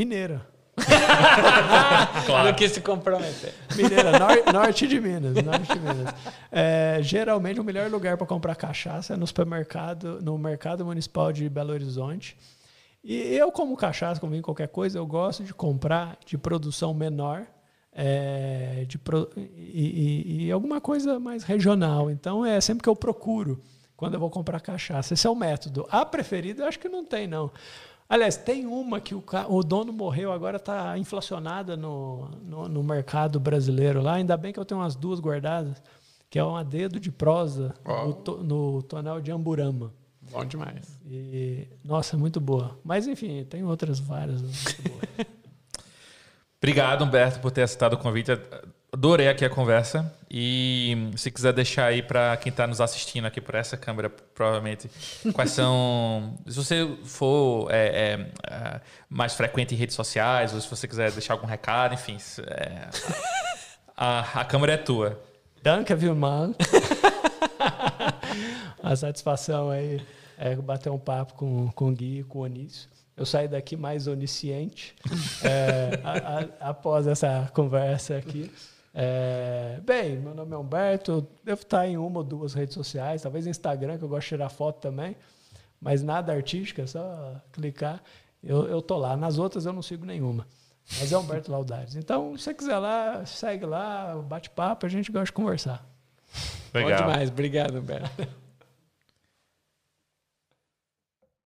Mineira. Não quis se comprometer. Mineira, nor- norte de Minas. Norte de Minas. É, geralmente o melhor lugar para comprar cachaça é no supermercado, no mercado municipal de Belo Horizonte. E eu, como cachaça, como em qualquer coisa, eu gosto de comprar de produção menor é, de pro- e, e- e alguma coisa mais regional. Então é sempre que eu procuro quando eu vou comprar cachaça. Esse é o método. A preferida, eu acho que não tem, não. Aliás, tem uma que o, o dono morreu, agora está inflacionada no, no, no mercado brasileiro lá. Ainda bem que eu tenho umas duas guardadas, que é uma dedo de prosa no, to- no tonel de Amburama. Bom demais. E, nossa, muito boa. Mas enfim, tem outras várias muito boas. Obrigado, Humberto, por ter aceitado o convite. Adorei aqui a conversa. E se quiser deixar aí para quem está nos assistindo aqui por essa câmera, provavelmente, quais são. Se você for é, é, é, mais frequente em redes sociais, ou se você quiser deixar algum recado, enfim. é, a, a câmera é tua. Danke, Vilmar. A satisfação aí é bater um papo com, com o Gui e com o Anísio. eu saí daqui mais onisciente é, a, a, após essa conversa aqui. É, bem, meu nome é Humberto, devo estar em uma ou duas redes sociais, talvez Instagram, que eu gosto de tirar foto também, mas nada artística, é só clicar. Eu, eu tô lá. Nas outras eu não sigo nenhuma. Mas é Humberto Laudares. Então, se você quiser lá, segue lá, bate papo, a gente gosta de conversar. Legal. Bom demais. Obrigado, Humberto.